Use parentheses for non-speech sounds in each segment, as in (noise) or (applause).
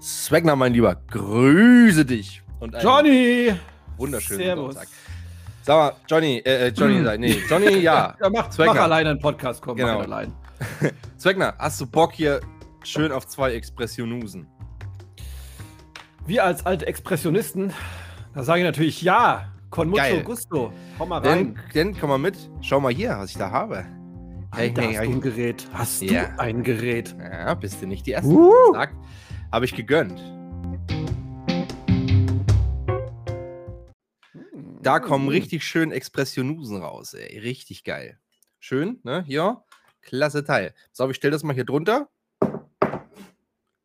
Swagner, mein Lieber, grüße dich. Und Johnny! Wunderschönen Servus. Tag. Sag mal, Johnny, äh, äh Johnny, hm. nee, Johnny, ja. (laughs) ja mach, mach alleine einen Podcast, komm, genau. mach allein. (laughs) Zweckner, hast du Bock hier schön auf zwei Expressionusen? Wir als alte Expressionisten, da sage ich natürlich ja. Con mucho Geil. gusto. Komm mal rein. Dann, komm mal mit. Schau mal hier, was ich da habe. Hey, hey, hast du ein Gerät? Hast ja. du ein Gerät? Ja, bist du nicht die Erste, uh. sagt. Habe ich gegönnt. Da kommen hm. richtig schön Expressionusen raus, ey. Richtig geil. Schön, ne? Hier. Klasse Teil. So, ich stelle das mal hier drunter.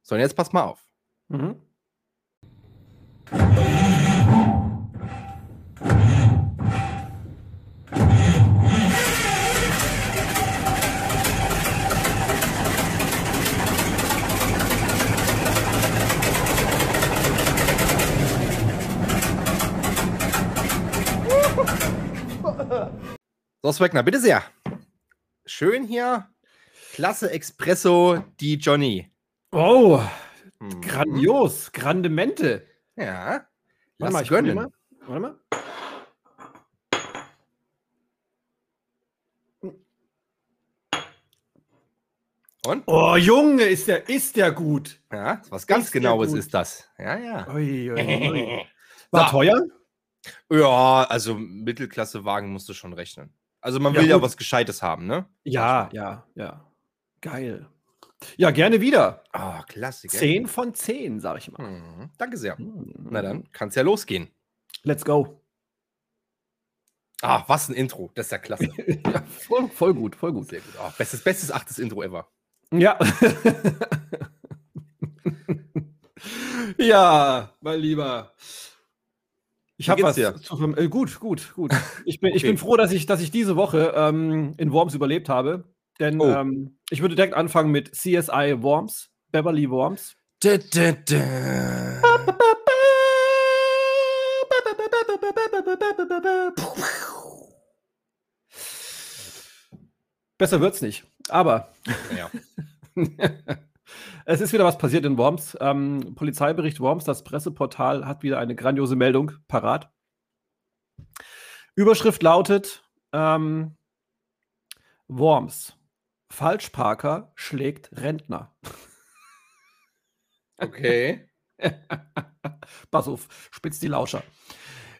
So, und jetzt pass mal auf. Mhm. So, Swagner, bitte sehr. Schön hier. Klasse Espresso, die Johnny. Oh, mhm. grandios. Grandemente. Ja. Lass mal, ich gönnen. Mal. Warte mal. Und? Oh, Junge, ist der, ist der gut. Ja, was ganz ist Genaues ist das. Ja, ja. Ui, ui, ui. (laughs) War so. teuer? Ja, also Mittelklasse-Wagen musst du schon rechnen. Also man will ja, ja was Gescheites haben, ne? Ja, ja, ja. Geil. Ja, gerne wieder. Ah, oh, klasse. Zehn von zehn, sag ich mal. Mhm. Danke sehr. Mhm. Na dann kann es ja losgehen. Let's go. Ah, was ein Intro. Das ist ja klasse. (laughs) ja, voll, voll, gut, voll gut. Sehr gut. Oh, bestes, bestes achtes Intro ever. Ja. (laughs) ja, mein Lieber. Ich habe was. Zu, äh, gut, gut, gut. (laughs) Ich bin, okay. ich bin froh, dass ich, dass ich diese Woche ähm, in Worms überlebt habe. Denn oh. ähm, ich würde direkt anfangen mit CSI Worms, Beverly Worms. Da, da, da. Besser wird's nicht. Aber ja. (laughs) Es ist wieder was passiert in Worms. Ähm, Polizeibericht Worms, das Presseportal hat wieder eine grandiose Meldung parat. Überschrift lautet: ähm, Worms. Falschparker schlägt Rentner. Okay. (laughs) Pass auf, spitzt die Lauscher.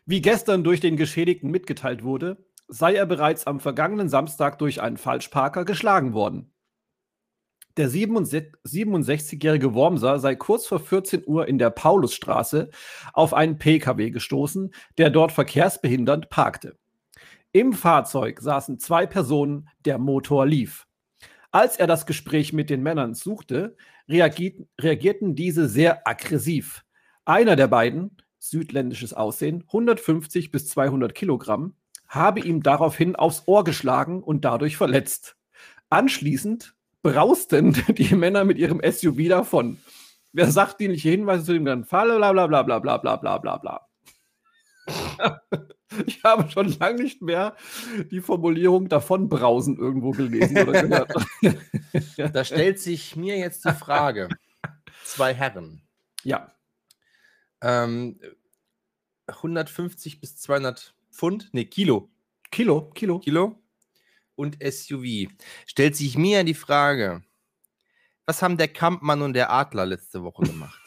Wie gestern durch den Geschädigten mitgeteilt wurde, sei er bereits am vergangenen Samstag durch einen Falschparker geschlagen worden. Der 67-jährige Wormser sei kurz vor 14 Uhr in der Paulusstraße auf einen Pkw gestoßen, der dort verkehrsbehindernd parkte. Im Fahrzeug saßen zwei Personen, der Motor lief. Als er das Gespräch mit den Männern suchte, reagierten diese sehr aggressiv. Einer der beiden, südländisches Aussehen, 150 bis 200 Kilogramm, habe ihm daraufhin aufs Ohr geschlagen und dadurch verletzt. Anschließend brausten (laughs) die Männer mit ihrem SUV davon. Wer sagt dienliche Hinweise zu dem ganzen Fall? Bla bla bla bla bla bla bla bla bla. (laughs) Ich habe schon lange nicht mehr die Formulierung davon brausen irgendwo gelesen oder gehört. (laughs) Da stellt sich mir jetzt die Frage: Zwei Herren. Ja. Ähm, 150 bis 200 Pfund? Ne, Kilo. Kilo, Kilo. Kilo und SUV. Stellt sich mir die Frage, was haben der Kampmann und der Adler letzte Woche gemacht?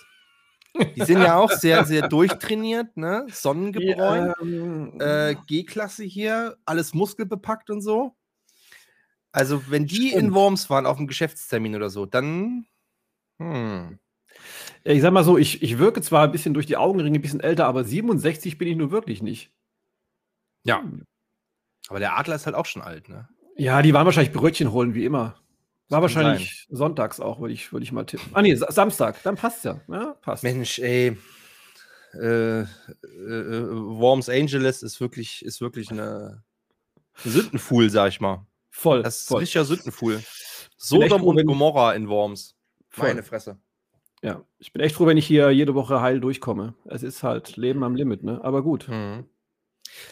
Die sind ja auch sehr, sehr durchtrainiert, ne? Sonnengebräu, ähm, äh, G-Klasse hier, alles muskelbepackt und so. Also, wenn die Stimmt. in Worms waren auf einem Geschäftstermin oder so, dann. Hm. Ja, ich sag mal so, ich, ich wirke zwar ein bisschen durch die Augenringe ein bisschen älter, aber 67 bin ich nur wirklich nicht. Ja. Aber der Adler ist halt auch schon alt, ne? Ja, die waren wahrscheinlich Brötchen holen, wie immer. War wahrscheinlich sein. sonntags auch, würde ich, würd ich mal tippen. Ah, nee, Samstag, dann passt ja. ja passt. Mensch, ey. Äh, äh, Worms Angeles ist wirklich, ist wirklich eine, eine Sündenfuhl, sag ich mal. Voll. Das ist voll. richtiger Sündenfuhl. Sodom und Gomorra in Worms. Voll. Meine Fresse. Ja, ich bin echt froh, wenn ich hier jede Woche heil durchkomme. Es ist halt Leben am Limit, ne? Aber gut. Mhm.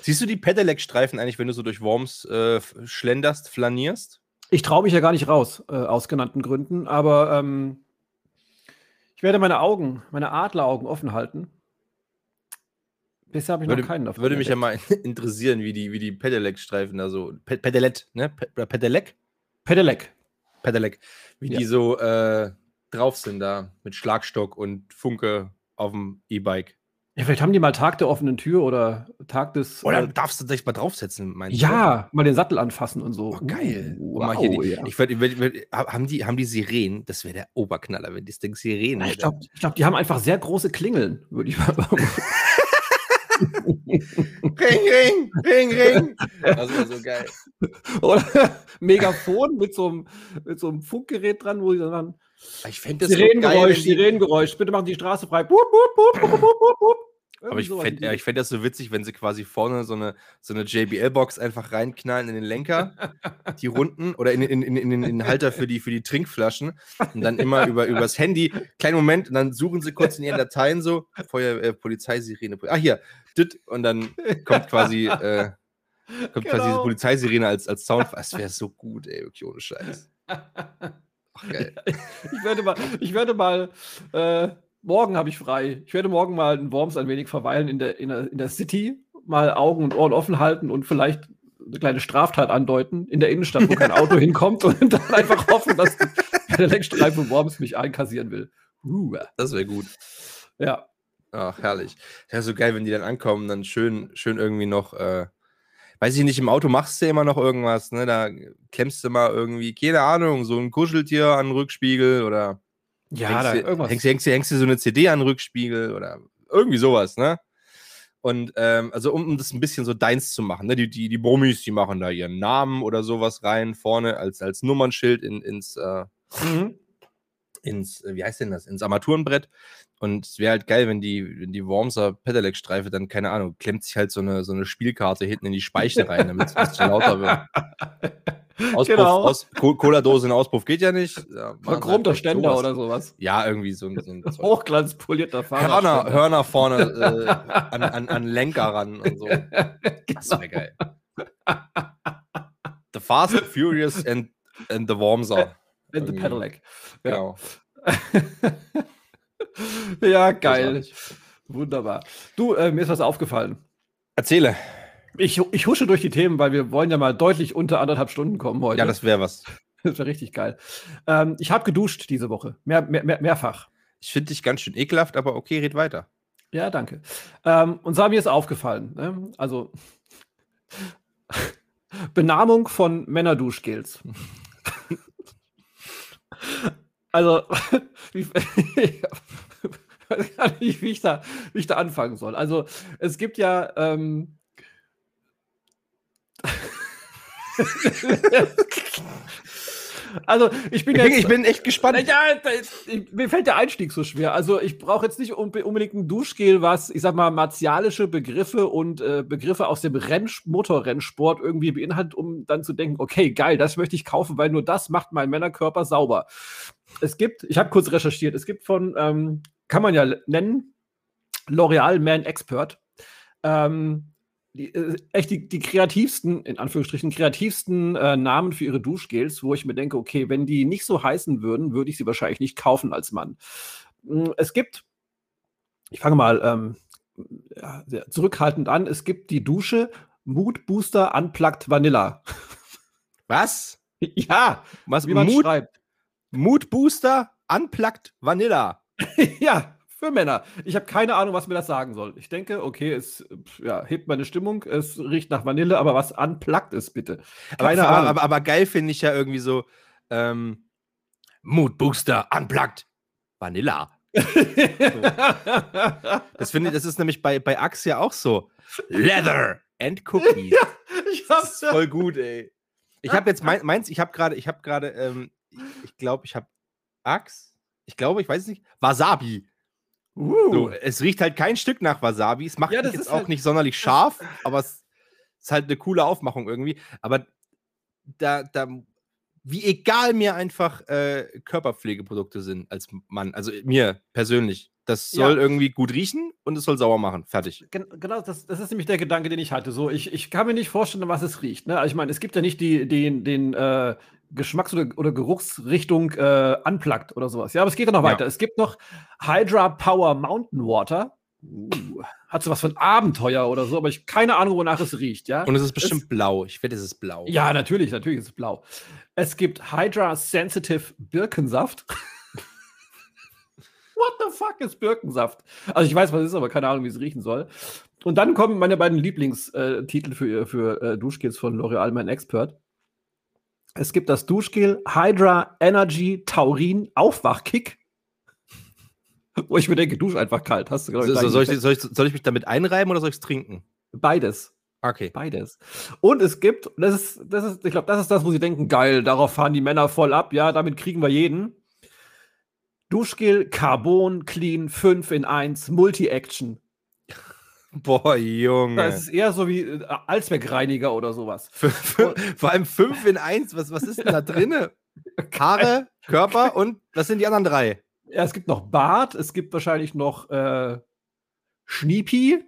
Siehst du die Pedelec-Streifen eigentlich, wenn du so durch Worms äh, schlenderst, flanierst? Ich traue mich ja gar nicht raus, äh, aus genannten Gründen, aber ähm, Ich werde meine Augen, meine Adleraugen offen halten. Bisher habe ich Würde, noch keinen davon. würde mich ja mal (laughs) interessieren, wie die, wie die Pedelec-Streifen da so. Pe Pedelett, ne? Pe Pedelec? Pedelec. Pedelec. Wie Ja. die so äh, drauf sind da mit Schlagstock und Funke auf dem E-Bike. Ja, vielleicht haben die mal Tag der offenen Tür oder Tag des. Oder äh, du darfst du dich mal draufsetzen, meinst du? ja, mal den Sattel anfassen und so. Oh, geil. Uh, wow, die, ja. ich ich ich haben, die, haben die Sirenen? Das wäre der Oberknaller, wenn das Ding Sirenen Ja, ich hätte. glaube, ich glaub, die haben einfach sehr große Klingeln, würde ich mal sagen. (laughs) (laughs) Ring, ring, ring, ring. Das wäre so geil. Oder (laughs) Megafon mit so einem, mit so einem Funkgerät dran, wo sie dann Ich fände das so Sirenengeräusch, geil. wenn die- Sirenengeräusch, bitte machen die Straße frei. Bup, bup, bup, bup, bup, bup, bup. Aber ich fände ja, ich fänd das so witzig, wenn sie quasi vorne so eine, so eine JBL-Box einfach reinknallen in den Lenker, (laughs) die Runden oder in, in, in, in, den Halter für die, für die Trinkflaschen und dann immer über (laughs) übers Handy. Kleinen Moment und dann suchen sie kurz in ihren Dateien so Feuer, äh, Polizeisirene. Ah, hier, dit, und dann kommt quasi, äh, kommt quasi diese Genau. Polizeisirene als, als Sound. Das wäre so gut, ey, wirklich ohne Scheiß. Ach, geil. (laughs) Ich werde mal, ich werde mal, äh, morgen habe ich frei. Ich werde morgen mal in Worms ein wenig verweilen in der, in der, in der City, mal Augen und Ohren offen halten und vielleicht eine kleine Straftat andeuten in der Innenstadt, wo kein (laughs) Auto hinkommt und dann einfach hoffen, dass der Lenkstreifen Worms mich einkassieren will. Uh, Das wäre gut. ja. Ach, herrlich. Ja, so geil, wenn die dann ankommen, dann schön, schön irgendwie noch, äh, weiß ich nicht, im Auto machst du immer noch irgendwas, ne? Da klemmst du mal irgendwie, keine Ahnung, so ein Kuscheltier an den Rückspiegel oder Ja, hängst, da dir, irgendwas. hängst, hängst, hängst dir so eine CD an den Rückspiegel oder irgendwie sowas, ne? Und ähm, also um, um das ein bisschen so deins zu machen, ne? Die, die, die Brummis, die machen da ihren Namen oder sowas rein, vorne als, als Nummernschild in, ins, äh, Mhm. ins, äh, wie heißt denn das, ins Armaturenbrett. Und es wäre halt geil, wenn die, wenn die Wormser Pedelec-Streife dann, keine Ahnung, klemmt sich halt so eine, so eine Spielkarte hinten in die Speiche rein, damit es ein bisschen lauter wird. (laughs) Auspuff, Genau. aus, Co- Cola-Dose in Auspuff geht ja nicht. Ja, halt Verchromter vielleicht Ständer sowas. oder sowas. Ja, irgendwie so ein, so ein. Hochglanzpolierter Hörner, Fahrradständer. Hörner vorne äh, (laughs) an, an, an Lenker ran und so. Das wäre geil. The Fast, the Furious and, and the Wormser. And the. Pedelec. Ja. Genau. (laughs) ja, geil. Wunderbar. Du, äh, mir ist was aufgefallen. Erzähle. Ich, ich husche durch die Themen, weil wir wollen ja mal deutlich unter anderthalb Stunden kommen heute. Ja, das wäre was. (laughs) das wäre richtig geil. Ähm, ich habe geduscht diese Woche. Mehr, mehr, mehr, mehrfach. Ich finde dich ganz schön ekelhaft, aber okay, red weiter. Ja, danke. Ähm, und zwar mir ist aufgefallen, ne? also (laughs) Benamung von Männerduschgels. (laughs) also, ich weiß gar nicht, wie ich, da, wie ich da anfangen soll. Also, es gibt ja. Ähm, (laughs) also, ich bin jetzt. ich bin echt gespannt. Ja, ich, mir fällt der Einstieg so schwer. Also ich brauche jetzt nicht unbe- unbedingt ein Duschgel, was, ich sag mal, martialische Begriffe und äh, Begriffe aus dem Renn Motorrennsport irgendwie beinhaltet, um dann zu denken, okay, geil, das möchte ich kaufen, weil nur das macht meinen Männerkörper sauber. Es gibt, ich habe kurz recherchiert, es gibt von, ähm, kann man ja nennen, L'Oreal Man Expert. Ähm, die, äh, echt die, die kreativsten, in Anführungsstrichen, kreativsten äh, Namen für ihre Duschgels, wo ich mir denke, okay, wenn die nicht so heißen würden, würde ich sie wahrscheinlich nicht kaufen als Mann. Mm, Es gibt, ich fange mal ähm, ja, sehr zurückhaltend an, es gibt die Dusche Mood Booster Unplugged Vanilla. (laughs) Was? ja, Was? wie man Mood, schreibt. Mood Booster Unplugged Vanilla. (laughs) ja, für Männer. Ich habe keine Ahnung, was mir das sagen soll. Ich denke, okay, es ja, hebt meine Stimmung, es riecht nach Vanille, aber was unplugged ist, bitte. Aber, Keine aber, Ahnung. aber, aber geil finde ich ja irgendwie so ähm, Mood Booster Unplugged Vanilla. (laughs) Das finde ich, das ist nämlich bei, bei Axe ja auch so. Leather and Cookies. ich Das ist voll gut, ey. Ich habe jetzt mein, meins, ich habe gerade, ich habe gerade, ähm, ich glaube, ich habe Axe. Ich glaube, ich weiß es nicht. Wasabi. Uh, So, es riecht halt kein Stück nach Wasabi. Es macht Ja, jetzt ist auch halt- nicht sonderlich scharf, aber es ist halt eine coole Aufmachung irgendwie. Aber da, da, wie egal mir einfach äh, Körperpflegeprodukte sind als Mann, also mir persönlich. Das Ja. soll irgendwie gut riechen und es soll sauer machen. Fertig. Gen genau, das, das ist nämlich der Gedanke, den ich hatte. So, ich, ich kann mir nicht vorstellen, was es riecht. Ne? Also ich meine, es gibt ja nicht die, den, den äh, Geschmacks- oder, oder Geruchsrichtung äh, unplugged oder sowas. Ja, aber es geht ja noch Ja. weiter. Es gibt noch Hydra Power Mountain Water. Uh, hat so was von Abenteuer oder so, aber ich keine Ahnung, wonach es riecht, ja. Und es ist bestimmt blau. Ich wette, es ist blau. Ja, natürlich, natürlich ist es blau. Es gibt Hydra Sensitive Birkensaft. (laughs) What the fuck ist Birkensaft? Also ich weiß, was es ist, aber keine Ahnung, wie es riechen soll. Und dann kommen meine beiden Lieblingstitel für, für äh, Duschgels von L'Oreal Mein Expert. Es gibt das Duschgel Hydra Energy Taurin Aufwachkick. Wo ich mir denke, dusch einfach kalt. Hast du, glaub So, soll, ich, soll, ich, soll ich mich damit einreiben oder soll ich es trinken? Beides. Okay. Beides. Und es gibt, das ist, das ist, ich glaube, das ist das, wo sie denken, geil, darauf fahren die Männer voll ab, ja, damit kriegen wir jeden. Duschgel Carbon Clean 5 in 1 Multi-Action. Boah, Junge. Das ist eher so wie äh, Allzweckreiniger oder sowas. (laughs) Vor allem 5 in 1. Was, was ist denn da drinne? (laughs) Haare, Körper und was sind die anderen drei? Ja, es gibt noch Bart, es gibt wahrscheinlich noch äh, Schniepi.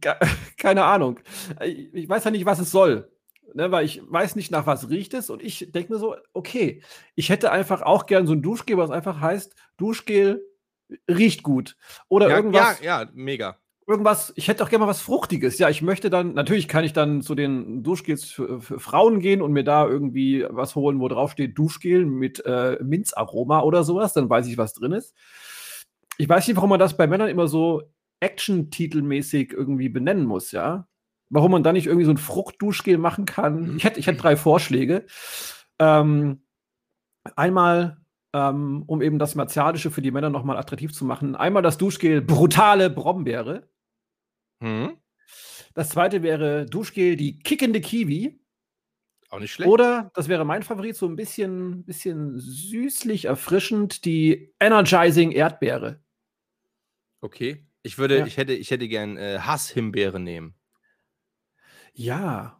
Ke- (laughs) Keine Ahnung. Ich ich weiß ja nicht, was es soll. Ne, weil ich weiß nicht, nach was riecht es. Und ich denke mir so, okay, ich hätte einfach auch gern so ein Duschgel, was einfach heißt, Duschgel riecht gut. Oder Ja, irgendwas, ja, ja, mega. irgendwas, ich hätte auch gerne mal was Fruchtiges. Ja, ich möchte dann, natürlich kann ich dann zu den Duschgels für, für Frauen gehen und mir da irgendwie was holen, wo drauf steht Duschgel mit äh, Minzaroma oder sowas, dann weiß ich, was drin ist. Ich weiß nicht, warum man das bei Männern immer so Action-Titelmäßig irgendwie benennen muss, ja. Warum man da nicht irgendwie so ein Fruchtduschgel machen kann. Ich hätte, ich hätte drei Vorschläge. Ähm, einmal, ähm, um eben das Martialische für die Männer nochmal attraktiv zu machen. Einmal das Duschgel Brutale Brombeere. Hm? Das zweite wäre Duschgel die kickende Kiwi. Auch nicht schlecht. Oder, das wäre mein Favorit, so ein bisschen, bisschen süßlich erfrischend, die Energizing Erdbeere. Okay. Ich würde, Ja. ich hätte, ich hätte gern äh, Hasshimbeere nehmen. Ja.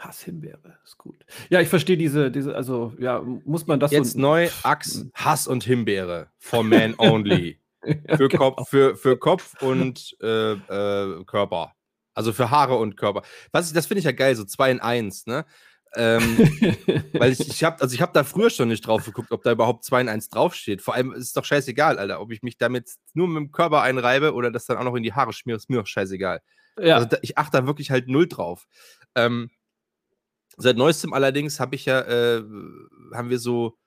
Hasshimbeere, ist gut. Ja, ich verstehe diese, diese, also, ja, muss man das Jetzt so. neu Axt, Hass und Himbeere. For Men only. (laughs) Für, genau. Kopf, für, für Kopf und äh, äh, Körper. Also für Haare und Körper. Was ich, das finde ich ja geil, so zwei in eins, ne? Ähm, (laughs) weil ich, ich habe also ich hab da früher schon nicht drauf geguckt, ob da überhaupt 2 in 1 draufsteht. Vor allem ist es doch scheißegal, Alter, ob ich mich damit nur mit dem Körper einreibe oder das dann auch noch in die Haare schmiere, ist mir doch scheißegal. ja. Also da, ich achte da wirklich halt null drauf. Ähm, seit neuestem allerdings habe ich ja, äh, haben wir so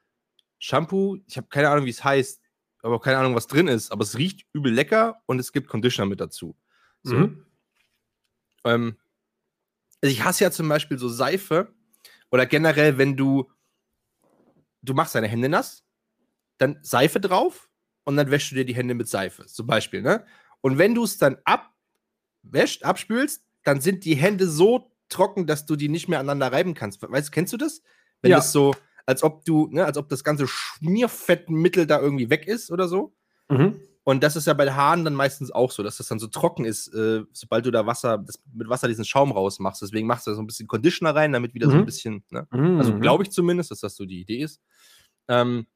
Shampoo, ich habe keine Ahnung, wie es heißt, aber auch keine Ahnung, was drin ist, aber es riecht übel lecker und es gibt Conditioner mit dazu. So. Mhm. Ähm, also ich hasse ja zum Beispiel so Seife oder generell, wenn du, du machst deine Hände nass, dann Seife drauf und dann wäschst du dir die Hände mit Seife, zum Beispiel, ne? Und wenn du es dann abwäscht, abspülst, dann sind die Hände so trocken, dass du die nicht mehr aneinander reiben kannst. Weißt du, kennst du das? Wenn Ja. das so, als ob du, ne, als ob das ganze Schmierfettmittel da irgendwie weg ist oder so. Mhm. Und das ist ja bei Haaren dann meistens auch so, dass das dann so trocken ist, äh, sobald du da Wasser, das, mit Wasser diesen Schaum rausmachst. Deswegen machst du da so ein bisschen Conditioner rein, damit wieder so ein Mhm. bisschen, ne? Mhm. Also glaube ich zumindest, dass das so die Idee ist. Ähm,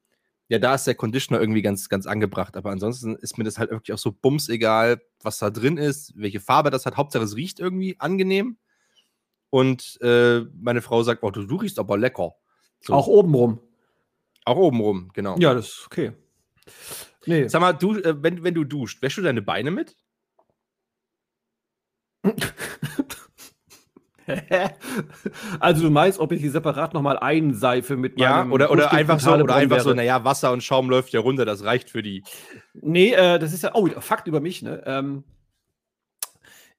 ja, da ist der Conditioner irgendwie ganz, ganz angebracht. Aber ansonsten ist mir das halt wirklich auch so bums egal, was da drin ist, welche Farbe das hat. Hauptsache es riecht irgendwie angenehm. Und äh, meine Frau sagt, oh, du, du riechst aber lecker. So. Auch obenrum. Auch obenrum, genau. Ja, das ist okay. Nee. Sag mal, du, äh, wenn, wenn du duscht, wäschst du deine Beine mit? (laughs) also du meinst, ob ich die separat nochmal einseife mit Ja, meinem oder, oder Duschgel einfach so, oder einfach so, naja, Wasser und Schaum läuft ja runter, das reicht für die. Nee, äh, das ist ja, oh, Fakt über mich, ne? Ähm,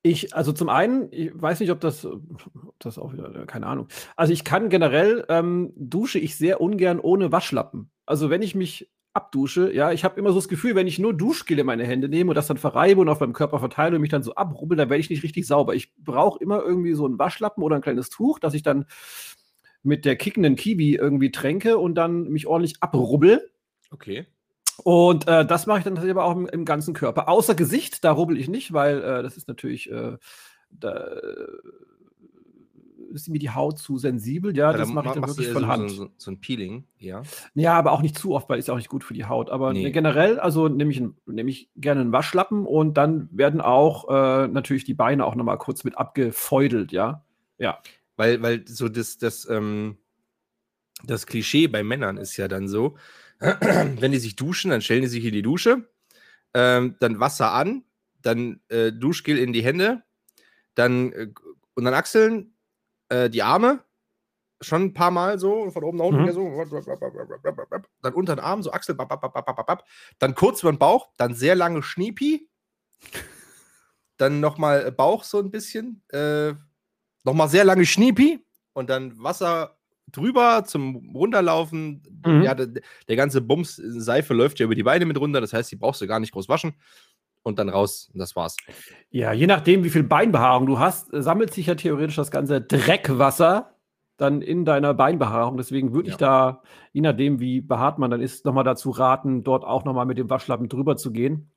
ich, also zum einen, ich weiß nicht, ob das, ob das auch wieder, keine Ahnung. Also ich kann generell, ähm, dusche ich sehr ungern ohne Waschlappen. Also wenn ich mich abdusche, ja, ich habe immer so das Gefühl, wenn ich nur Duschgel in meine Hände nehme und das dann verreibe und auf meinem Körper verteile und mich dann so abrubbel, dann werde ich nicht richtig sauber. Ich brauche immer irgendwie so einen Waschlappen oder ein kleines Tuch, das ich dann mit der kickenden Kiwi irgendwie tränke und dann mich ordentlich abrubbel. Okay. Und äh, das mache ich dann tatsächlich aber auch im, im ganzen Körper. Außer Gesicht, da rubbel ich nicht, weil äh, das ist natürlich, äh, da äh, ist mir die Haut zu sensibel. Ja, das dann mache ich dann wirklich von so, Hand. So, so, ein Peeling, ja. Ja, aber auch nicht zu oft, weil ist auch nicht gut für die Haut. Aber Nee. ne, generell, also nehme ich, nehme ich gerne einen Waschlappen und dann werden auch äh, natürlich die Beine auch nochmal kurz mit abgefeudelt, ja. Ja. Weil, weil so das, das, ähm, das Klischee bei Männern ist ja dann so, (clears throat) wenn die sich duschen, dann stellen die sich in die Dusche, ähm, dann Wasser an, dann äh, Duschgel in die Hände, dann äh, und dann Achseln, äh, die Arme, schon ein paar Mal so, von oben nach unten, Mhm. so, dann unter den Arm, so Achsel, bap, bap, bap, dann kurz über den Bauch, dann sehr lange Schniepi, dann nochmal Bauch so ein bisschen, äh, nochmal sehr lange Schniepi und dann Wasser drüber zum Runterlaufen. Mhm. Ja, der, der ganze Bums, Seife läuft ja über die Beine mit runter, das heißt, die brauchst du gar nicht groß waschen und dann raus und das war's. Ja, je nachdem, wie viel Beinbehaarung du hast, äh, sammelt sich ja theoretisch das ganze Dreckwasser dann in deiner Beinbehaarung. Deswegen würde ich da, je nachdem, wie behaart man dann ist, nochmal dazu raten, dort auch nochmal mit dem Waschlappen drüber zu gehen.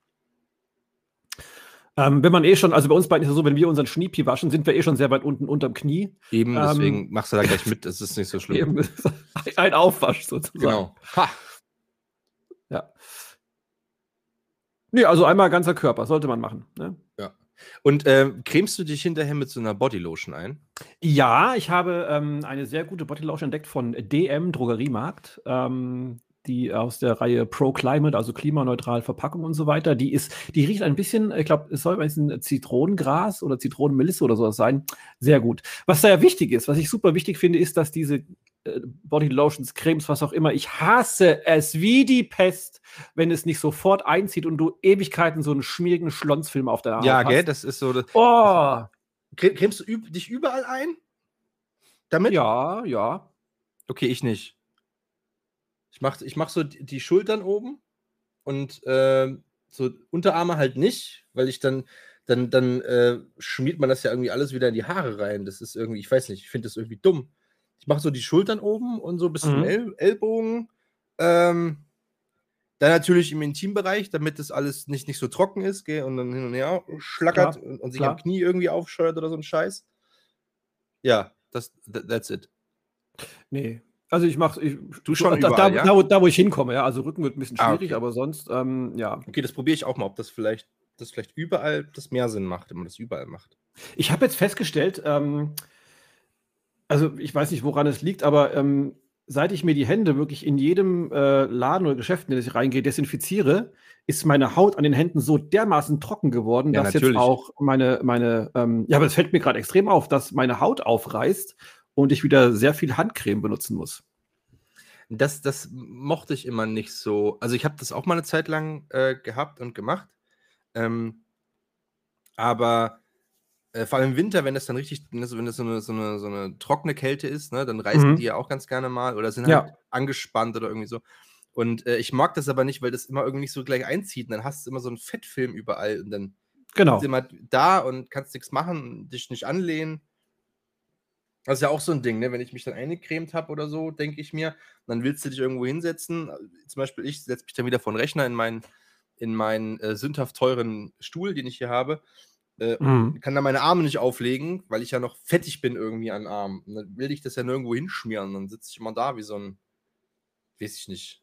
Ähm, wenn man eh schon, also bei uns beiden ist es so, wenn wir unseren Schniepi waschen, sind wir eh schon sehr weit unten unterm Knie. Eben, Ähm, deswegen machst du da gleich mit, das ist nicht so schlimm. (laughs) Eben ein Aufwasch sozusagen. Genau. Ha. Ja. Nee, also einmal ganzer Körper, sollte man machen. Ne? Und ähm, cremst du dich hinterher mit so einer Bodylotion ein? Ja, ich habe ähm, eine sehr gute Bodylotion entdeckt von DM Drogeriemarkt, ähm, die aus der Reihe Pro Climate, also klimaneutral Verpackung und so weiter. Die ist, die riecht ein bisschen, ich glaube, es soll ein bisschen Zitronengras oder Zitronenmelisse oder sowas sein. Sehr gut. Was da ja wichtig ist, was ich super wichtig finde, ist, dass diese äh, Bodylotions, Cremes, was auch immer, ich hasse es wie die Pest, wenn es nicht sofort einzieht und du Ewigkeiten so einen schmierigen Schlonsfilm auf deiner Haut ja, hast. gell, das ist so. Das, Oh, Cre- cremst du dich überall ein? Damit? ja, ja. Okay, ich nicht. Ich mach, ich mach so die Schultern oben und ähm, so Unterarme halt nicht, weil ich dann, dann, dann äh, schmiert man das ja irgendwie alles wieder in die Haare rein. Das ist irgendwie, ich weiß nicht, ich finde das irgendwie dumm. Ich mache so die Schultern oben und so bis zum Mhm. El Ellbogen. Ähm, dann natürlich im Intimbereich, damit das alles nicht, nicht so trocken ist, gell, und dann hin und her schlackert Klar, und, und sich klar. am Knie irgendwie aufscheuert oder so ein Scheiß. Ja, das, that- that's it. Nee. Also ich mache ich, Du schon da, überall, da, ja? da, wo- da, wo ich hinkomme, ja. Also Rücken wird ein bisschen Ah, schwierig, okay. aber sonst, ähm, ja. Okay, das probiere ich auch mal, ob das vielleicht, das vielleicht überall das mehr Sinn macht, wenn man das überall macht. Ich habe jetzt festgestellt, ähm, also ich weiß nicht, woran es liegt, aber ähm, seit ich mir die Hände wirklich in jedem äh, Laden oder Geschäft, in das ich reingehe, desinfiziere, ist meine Haut an den Händen so dermaßen trocken geworden, Ja, dass natürlich. jetzt auch meine, meine, ähm, ja, aber es fällt mir gerade extrem auf, dass meine Haut aufreißt und ich wieder sehr viel Handcreme benutzen muss. Das, das mochte ich immer nicht so. Also ich habe das auch mal eine Zeit lang äh, gehabt und gemacht. Ähm, aber äh, vor allem im Winter, wenn das dann richtig, wenn das, so, eine, so, eine, so eine trockene Kälte ist, ne, dann reißen Mhm. die ja auch ganz gerne mal oder sind Ja. halt angespannt oder irgendwie so. Und äh, ich mag das aber nicht, weil das immer irgendwie nicht so gleich einzieht. Und dann hast du immer so einen Fettfilm überall und dann Genau. bist du immer da und kannst nichts machen, dich nicht anlehnen. Das ist ja auch so ein Ding, ne? Wenn ich mich dann eingecremt habe oder so, denke ich mir, dann willst du dich irgendwo hinsetzen. Zum Beispiel, ich setze mich dann wieder vor den Rechner in meinen, in meinen äh, sündhaft teuren Stuhl, den ich hier habe. Äh, Mhm. kann da meine Arme nicht auflegen, weil ich ja noch fettig bin irgendwie an Armen. Und dann will ich das ja nirgendwo hinschmieren. Dann sitze ich immer da wie so ein, weiß ich nicht,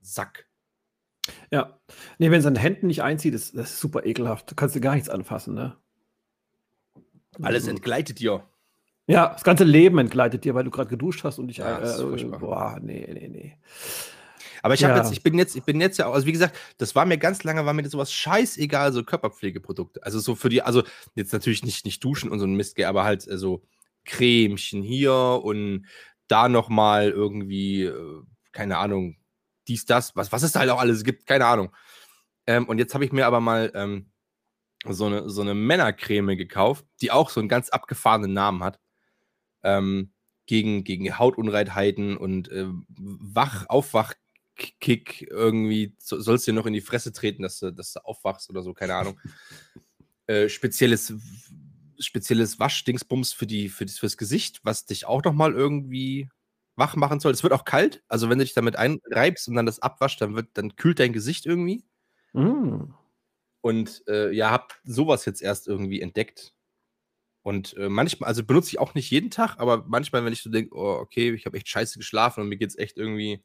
Sack. Ja. Nee, wenn es an den Händen nicht einzieht, ist das ist super ekelhaft. Da kannst du gar nichts anfassen, ne? Alles Also- entgleitet dir. Ja, das ganze Leben entgleitet dir, weil du gerade geduscht hast und dich. Ja, äh, furchtbar. boah, nee, nee, nee. Aber ich habe Ja. jetzt, ich bin jetzt, ich bin jetzt ja, auch- also wie gesagt, das war mir ganz lange, war mir das sowas scheißegal, so Körperpflegeprodukte. Also so für die, also jetzt natürlich nicht, nicht duschen und so ein Mist, aber halt äh, so Cremchen hier und da nochmal irgendwie, äh, keine Ahnung, dies, das, was, was es da halt auch alles gibt, keine Ahnung. Ähm, und jetzt habe ich mir aber mal ähm, so, eine, so eine Männercreme gekauft, die auch so einen ganz abgefahrenen Namen hat. Ähm, gegen, gegen Hautunreinheiten und äh, Wach, Aufwachkick irgendwie, so, sollst dir noch in die Fresse treten, dass du, dass du aufwachst oder so, keine Ahnung. (laughs) äh, spezielles, spezielles Waschdingsbums für die, für das, fürs Gesicht, was dich auch nochmal irgendwie wach machen soll. Es wird auch kalt, also wenn du dich damit einreibst und dann das abwaschst, dann, wird, dann kühlt dein Gesicht irgendwie. Mm. Und äh, ja, hab sowas jetzt erst irgendwie entdeckt. Und äh, manchmal, also benutze ich auch nicht jeden Tag, aber manchmal, wenn ich so denke, oh, okay, ich habe echt scheiße geschlafen und mir geht's echt irgendwie,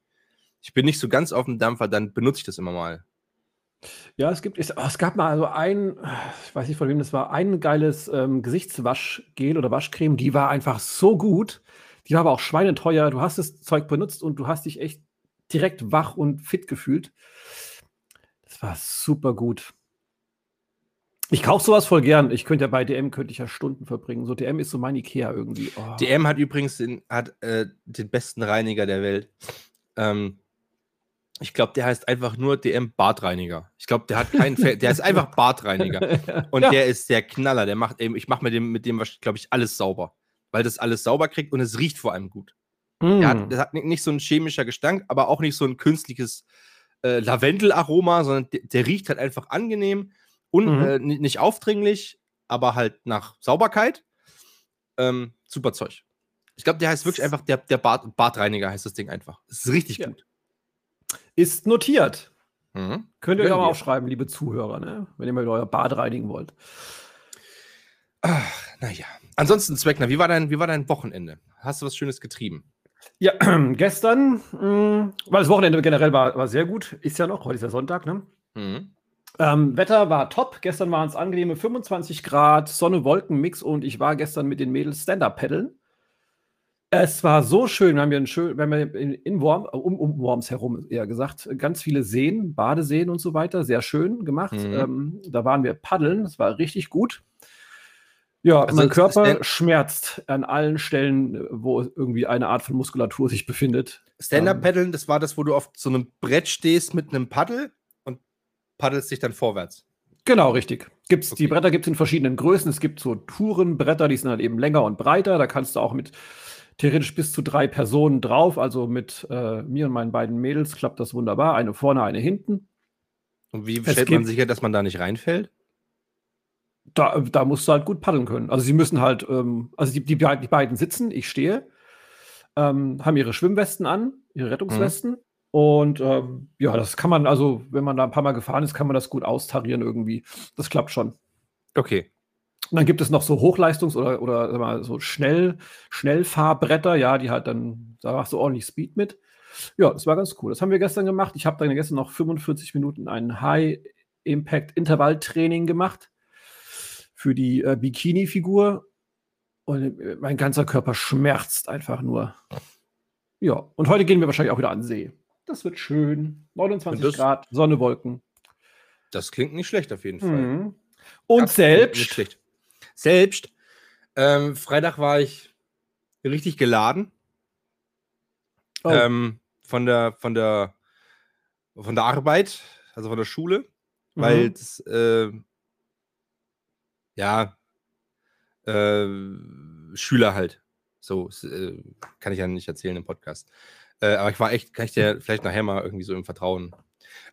ich bin nicht so ganz auf dem Dampfer, dann benutze ich das immer mal. Ja, es gibt, es, oh, es gab mal so ein, ich weiß nicht von wem das war, ein geiles ähm, Gesichtswaschgel oder Waschcreme, die war einfach so gut. Die war aber auch schweineteuer. Du hast das Zeug benutzt und du hast dich echt direkt wach und fit gefühlt. Das war super gut. Ich kaufe sowas voll gern. Ich könnte ja bei DM könnte ich ja Stunden verbringen. So DM ist so mein Ikea irgendwie. Oh. DM hat übrigens den, hat, äh, den besten Reiniger der Welt. Ähm, ich glaube, der heißt einfach nur DM Bartreiniger. Ich glaube, der hat keinen, Fe der ist einfach (laughs) Bartreiniger. Und ja. der ist der Knaller. Der macht eben, ich mache mit dem, mit dem, glaube ich, alles sauber. Weil das alles sauber kriegt und es riecht vor allem gut. Mm. Der, hat, der hat nicht so ein chemischer Gestank, aber auch nicht so ein künstliches äh, Lavendelaroma, sondern der, der, riecht halt einfach angenehm und mhm. äh, nicht aufdringlich, aber halt nach Sauberkeit. Ähm, super Zeug. Ich glaube, der heißt wirklich einfach der, der Bart, Bartreiniger, heißt das Ding einfach. Das ist richtig ja. gut. Ist notiert. Mhm. Könnt ihr euch auch mal aufschreiben, liebe Zuhörer, ne? wenn ihr mal euer Bad reinigen wollt. Ach, naja. Ansonsten, Zweckner, wie war, dein, wie war dein Wochenende? Hast du was Schönes getrieben? Ja, (clears throat) gestern, mh, mm, weil das Wochenende generell war, war sehr gut, ist ja noch, heute ist ja Sonntag, ne? Mhm. Ähm, Wetter war top. Gestern waren es angenehme 25 Grad, Sonne, Wolken, Mix und ich war gestern mit den Mädels Stand-Up paddeln. Es war so schön. Wir haben ja ein schön, wir haben in, in Worm, um, um Worms herum eher gesagt, ganz viele Seen, Badeseen und so weiter. Sehr schön gemacht. Mhm. Ähm, da waren wir paddeln. Das war richtig gut. Ja, also mein Körper schmerzt an allen Stellen, wo irgendwie eine Art von Muskulatur sich befindet. Stand-Up-Paddeln, das war das, wo du auf so einem Brett stehst mit einem Paddel paddelst dich dann vorwärts. Genau, richtig. Gibt's, okay. Die Bretter gibt es in verschiedenen Größen. Es gibt so Tourenbretter, die sind halt eben länger und breiter. Da kannst du auch mit theoretisch bis zu drei Personen drauf. Also mit äh, mir und meinen beiden Mädels klappt das wunderbar. Eine vorne, eine hinten. Und wie stellt man sicher, dass man da nicht reinfällt? Da, da musst du halt gut paddeln können. Also sie müssen halt, ähm, also die, die, die, beiden sitzen, ich stehe, ähm, haben ihre Schwimmwesten an, ihre Rettungswesten. Mhm. Und ähm, ja, das kann man, also wenn man da ein paar Mal gefahren ist, kann man das gut austarieren irgendwie. Das klappt schon. Okay. Und dann gibt es noch so Hochleistungs- oder, oder sag mal, so Schnell, Schnellfahrbretter, ja, die halt dann, da machst du ordentlich Speed mit. Ja, das war ganz cool. Das haben wir gestern gemacht. Ich habe dann gestern noch 45 Minuten ein High-Impact-Intervalltraining gemacht für die äh, Bikini-Figur. Und äh, mein ganzer Körper schmerzt einfach nur. Ja, und heute gehen wir wahrscheinlich auch wieder an den See. Das wird schön. 29 das, Grad, Sonne, Wolken. Das klingt nicht schlecht auf jeden Fall. Mhm. Und Absolut selbst. Nicht schlecht. Selbst. Ähm, Freitag war ich richtig geladen. Oh. Ähm, von der, von der, von der Arbeit, also von der Schule, mhm. weil das, äh, ja, äh, Schüler halt. So, äh, kann ich ja nicht erzählen im Podcast. Äh, aber ich war echt, kann ich dir vielleicht nachher mal irgendwie so im Vertrauen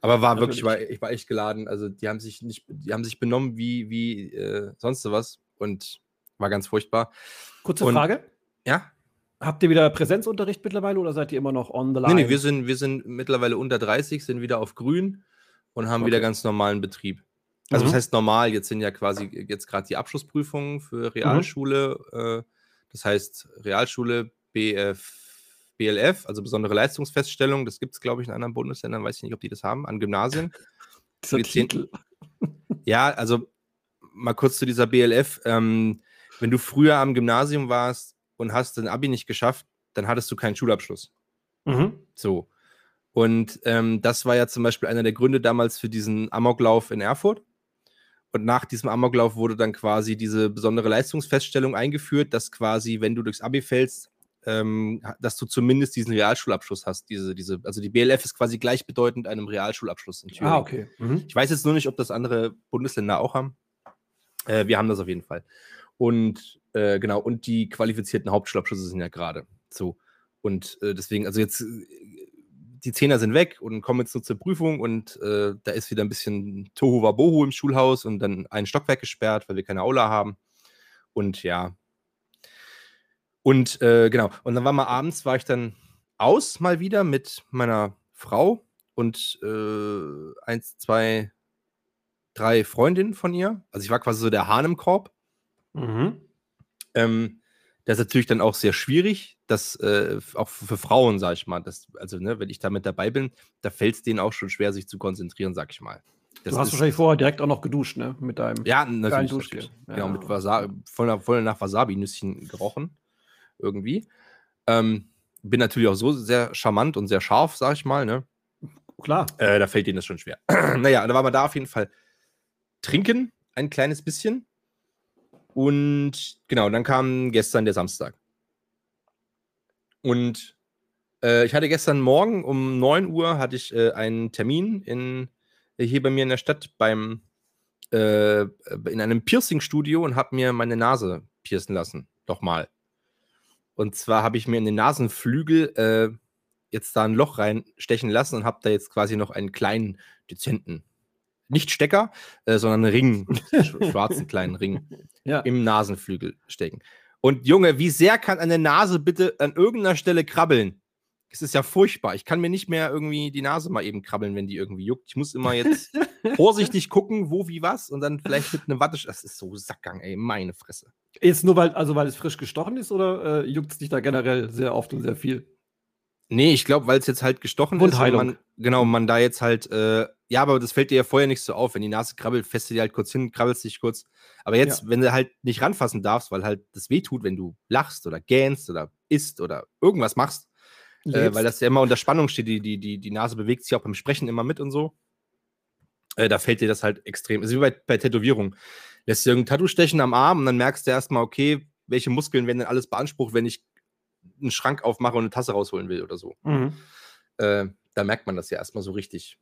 aber war Natürlich. wirklich, war, ich war echt geladen. Also die haben sich nicht, die haben sich benommen wie, wie äh, sonst was und war ganz furchtbar. Kurze und, Frage. Ja. Habt ihr wieder Präsenzunterricht mittlerweile oder seid ihr immer noch on the line? Nee, nee, wir sind, wir sind mittlerweile unter 30, sind wieder auf grün und haben okay. wieder ganz normalen Betrieb. Also, mhm. was heißt normal? Jetzt sind ja quasi jetzt gerade die Abschlussprüfungen für mhm. Realschule. Mhm. Äh, das heißt, Realschule, BF, BLF, also besondere Leistungsfeststellung. Das gibt es, glaube ich, in anderen Bundesländern. Weiß ich nicht, ob die das haben, an Gymnasien. (laughs) Titel. (laughs) Ja, also mal kurz zu dieser BLF. Ähm, wenn du früher am Gymnasium warst und hast dein Abi nicht geschafft, dann hattest du keinen Schulabschluss. Mhm. So. Und ähm, das war ja zum Beispiel einer der Gründe damals für diesen Amoklauf in Erfurt. Und nach diesem Amoklauf wurde dann quasi diese besondere Leistungsfeststellung eingeführt, dass quasi, wenn du durchs Abi fällst, ähm, dass du zumindest diesen Realschulabschluss hast. Diese, diese, also die BLF ist quasi gleichbedeutend einem Realschulabschluss in Thüringen. Ah, okay. Mhm. Ich weiß jetzt nur nicht, ob das andere Bundesländer auch haben. Äh, wir haben das auf jeden Fall. Und äh, genau, und die qualifizierten Hauptschulabschlüsse sind ja gerade so. Und äh, deswegen, also jetzt, die Zehner sind weg und kommen jetzt nur zur Prüfung und äh, da ist wieder ein bisschen Tohu Wabohu im Schulhaus und dann ein Stockwerk gesperrt, weil wir keine Aula haben. Und ja, und äh, genau, und dann war mal abends, war ich dann aus mal wieder mit meiner Frau und äh, eins, zwei, drei Freundinnen von ihr. Also ich war quasi so der Hahn im Korb. Mhm. Ähm, das ist natürlich dann auch sehr schwierig, das äh, auch für Frauen, sag ich mal. Das, also, ne, wenn ich da mit dabei bin, da fällt es denen auch schon schwer, sich zu konzentrieren, sag ich mal. Das du hast wahrscheinlich vorher direkt auch noch geduscht, ne? Mit deinem ja, natürlich, natürlich. Ja. Genau, mit Wasabi, voll, voll nach Wasabi-Nüsschen gerochen irgendwie. Ähm, bin natürlich auch so sehr charmant und sehr scharf, sag ich mal, ne? Klar. Äh, da fällt ihnen das schon schwer. (clears throat) naja, da war man da auf jeden Fall trinken, ein kleines bisschen. Und genau, dann kam gestern der Samstag. Und äh, ich hatte gestern Morgen um 9 Uhr hatte ich äh, einen Termin in, hier bei mir in der Stadt beim äh, in einem Piercing-Studio und habe mir meine Nase piercen lassen. Nochmal. Und zwar habe ich mir in den Nasenflügel äh, jetzt da ein Loch reinstechen lassen und habe da jetzt quasi noch einen kleinen, dezenten, nicht Stecker, äh, sondern einen Ring, (laughs) schwarzen kleinen Ring Ja. im Nasenflügel stecken. Und Junge, wie sehr kann eine Nase bitte an irgendeiner Stelle krabbeln? Es ist ja furchtbar. Ich kann mir nicht mehr irgendwie die Nase mal eben krabbeln, wenn die irgendwie juckt. Ich muss immer jetzt vorsichtig gucken, wo, wie, was und dann vielleicht mit einem Watte. Das ist so Sackgang, ey, meine Fresse. Jetzt nur weil, also weil es frisch gestochen ist oder äh, juckt es dich da generell sehr oft und sehr viel? Nee, ich glaube, weil es jetzt halt gestochen ist und Wundheilung. man, genau, man da jetzt halt, äh, ja, aber das fällt dir ja vorher nicht so auf. Wenn die Nase krabbelt, fässt du die halt kurz hin, krabbelst dich kurz. Aber jetzt, Ja. wenn du halt nicht ranfassen darfst, weil halt das wehtut, wenn du lachst oder gähnst oder isst oder irgendwas machst, äh, weil das ja immer unter Spannung steht, die, die, die, die Nase bewegt sich auch beim Sprechen immer mit und so. Äh, da fällt dir das halt extrem. ist wie bei, bei Tätowierung. Lässt dir irgendein Tattoo stechen am Arm und dann merkst du erstmal, okay, welche Muskeln werden denn alles beansprucht, wenn ich einen Schrank aufmache und eine Tasse rausholen will oder so. Mhm. Äh, da merkt man das ja erstmal so richtig.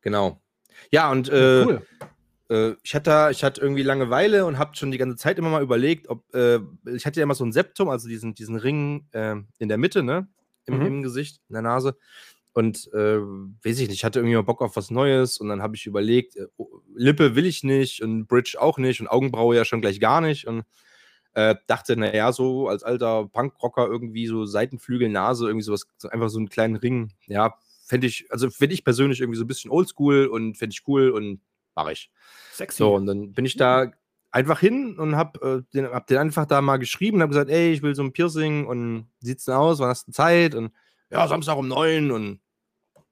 Genau. Ja, und äh, cool. äh, ich hatte, ich hatte irgendwie Langeweile und habe schon die ganze Zeit immer mal überlegt, ob äh, ich hatte ja immer so ein Septum, also diesen, diesen Ring äh, in der Mitte, ne? Im, Mhm. Im Gesicht, in der Nase. Und äh, weiß ich nicht, ich hatte irgendwie mal Bock auf was Neues und dann habe ich überlegt, äh, oh, Lippe will ich nicht und Bridge auch nicht und Augenbraue ja schon gleich gar nicht und äh, dachte, naja, so als alter Punkrocker irgendwie so Seitenflügel, Nase, irgendwie sowas, so einfach so einen kleinen Ring, ja, fände ich, also finde ich persönlich irgendwie so ein bisschen oldschool und fände ich cool und mache ich. Sexy. So, und dann bin ich da einfach hin und hab, äh, den, hab den einfach da mal geschrieben und hab gesagt, ey, ich will so ein Piercing und sieht's denn aus, wann hast du Zeit? Und ja, Samstag um neun und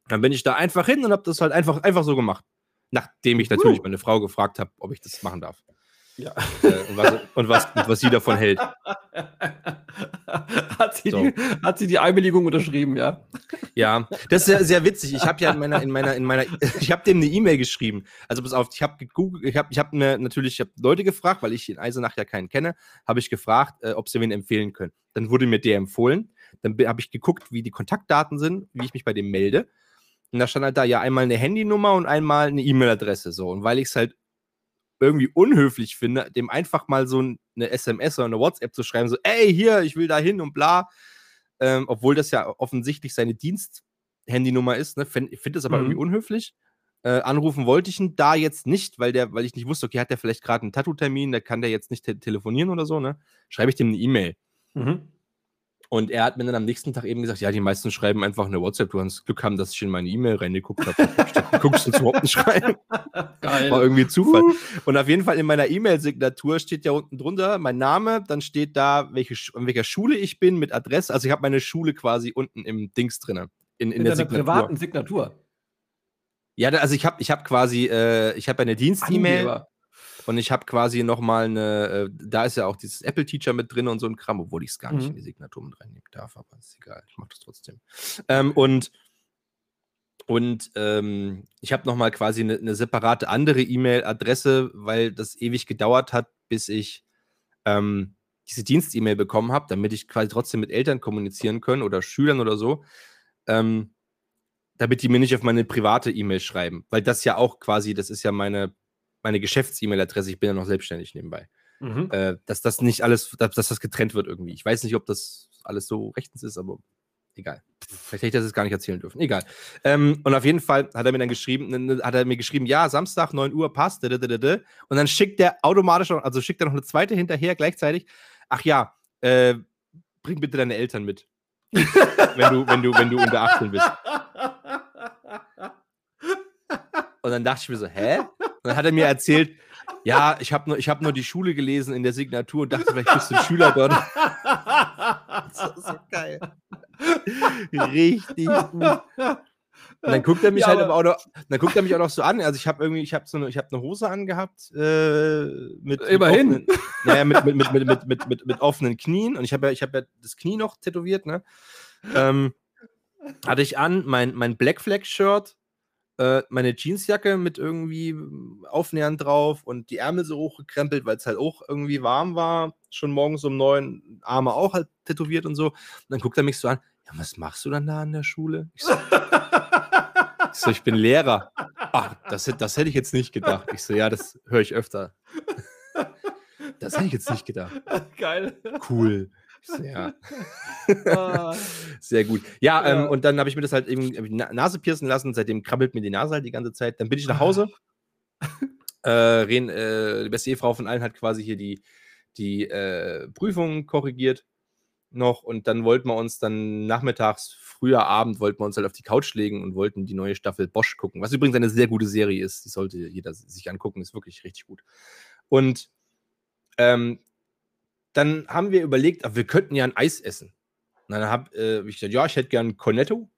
dann bin ich da einfach hin und hab das halt einfach, einfach so gemacht. Nachdem ich natürlich Uh. meine Frau gefragt habe, ob ich das machen darf. Ja. Äh, und, was, und, was, und was sie davon hält. (laughs) hat, sie So. die, hat sie die Einwilligung unterschrieben, ja? Ja, das ist sehr, sehr witzig. Ich habe ja in meiner, in meiner, in meiner, ich habe dem eine E-Mail geschrieben. Also pass auf, ich habe gegoogelt, ich habe, ich habe mir natürlich, ich habe Leute gefragt, weil ich in Eisenach ja keinen kenne, habe ich gefragt, äh, ob sie wen empfehlen können. Dann wurde mir der empfohlen. Dann habe ich geguckt, wie die Kontaktdaten sind, wie ich mich bei dem melde. Und da stand halt da ja einmal eine Handynummer und einmal eine E-Mail-Adresse. So. Und weil ich es halt irgendwie unhöflich finde, dem einfach mal so ein- eine SMS oder eine WhatsApp zu schreiben, so, ey, hier, ich will da hin und bla. Ähm, obwohl das ja offensichtlich seine Dienst-Handynummer ist, ne? Find- Ich finde das aber Mhm. irgendwie unhöflich. Äh, anrufen wollte ich ihn da jetzt nicht, weil der, weil ich nicht wusste, okay, hat der vielleicht gerade einen Tattoo-Termin, da kann der jetzt nicht te telefonieren oder so, ne? Schreibe ich dem eine E-Mail. Mhm. Und er hat mir dann am nächsten Tag eben gesagt, ja, die meisten schreiben einfach eine WhatsApp. Du hast Glück haben, dass ich in meine E-Mail reingeguckt habe. Guckst du überhaupt nicht rein? Geil. War irgendwie Zufall. Und auf jeden Fall in meiner E-Mail-Signatur steht ja unten drunter mein Name, dann steht da, welche, in welcher Schule ich bin mit Adresse. Also ich habe meine Schule quasi unten im Dings drin. In, in, in der deiner Signatur. privaten Signatur. Ja, also ich habe ich hab quasi, äh, ich habe eine Dienst-E-Mail. Und ich habe quasi nochmal eine, äh, da ist ja auch dieses Apple-Teacher mit drin und so ein Kram, obwohl ich es gar nicht Mhm. in die Signatur mit reinnehmen darf, aber ist egal, ich mache das trotzdem. Ähm, und und ähm, ich habe nochmal quasi eine, eine separate andere E-Mail-Adresse, weil das ewig gedauert hat, bis ich ähm, diese Dienst-E-Mail bekommen habe, damit ich quasi trotzdem mit Eltern kommunizieren können oder Schülern oder so. Ähm, damit die mir nicht auf meine private E-Mail schreiben. Weil das ja auch quasi, das ist ja meine, meine Geschäfts-E-Mail-Adresse, ich bin ja noch selbstständig nebenbei. Mhm. Äh, dass das nicht alles, dass, dass das getrennt wird irgendwie. Ich weiß nicht, ob das alles so rechtens ist, aber egal. Vielleicht hätte ich das jetzt gar nicht erzählen dürfen. Egal. Ähm, und auf jeden Fall hat er mir dann geschrieben, hat er mir geschrieben, ja, Samstag, 9 Uhr passt. dadadadada. Und dann schickt er automatisch, also schickt er noch eine zweite hinterher gleichzeitig. Ach ja, äh, bring bitte deine Eltern mit. (laughs) wenn du, wenn du, wenn du unter 18 bist. (laughs) Und dann dachte ich mir so, hä? Und dann hat er mir erzählt, ja, ich habe nur, ich hab nur die Schule gelesen in der Signatur und dachte, vielleicht bist du ein Schüler dort. Das ist so geil. Richtig gut. Und dann guckt er mich Ja, halt aber- aber auch noch, dann guckt er mich auch noch so an. Also ich habe irgendwie, ich habe so eine, ich habe eine Hose angehabt äh, mit, Immerhin. Mit offenen, naja, mit, mit, mit, mit, mit, mit, mit, mit offenen Knien und ich habe ja, ich habe ja das Knie noch tätowiert, ne? Ähm, hatte ich an mein, mein Black Flag Shirt, äh, meine Jeansjacke mit irgendwie Aufnähern drauf und die Ärmel so hochgekrempelt, weil es halt auch irgendwie warm war. Schon morgens um neun, Arme auch halt tätowiert und so. Und dann guckt er mich so an. Ja, was machst du dann da an der Schule? Ich so, ich, so, ich bin Lehrer. Ach, das, das hätte ich jetzt nicht gedacht. Ich so, ja, das höre ich öfter. Das hätte ich jetzt nicht gedacht. (laughs) Geil. Cool. Ja, (laughs) Ah, sehr gut. Ja, Ja. Ähm, und dann habe ich mir das halt eben Na Nase piercen lassen. Seitdem krabbelt mir die Nase halt die ganze Zeit. Dann bin ich nach Hause. (laughs) äh, Ren, äh, die beste Ehefrau von allen hat quasi hier die, die äh, Prüfung korrigiert noch und dann wollten wir uns dann nachmittags, früher Abend, wollten wir uns halt auf die Couch legen und wollten die neue Staffel Bosch gucken, was übrigens eine sehr gute Serie ist. Die sollte jeder sich angucken, ist wirklich richtig gut. Und ähm, dann haben wir überlegt, ach, wir könnten ja ein Eis essen. Und dann habe äh, hab ich gesagt, ja, ich hätte gern Cornetto.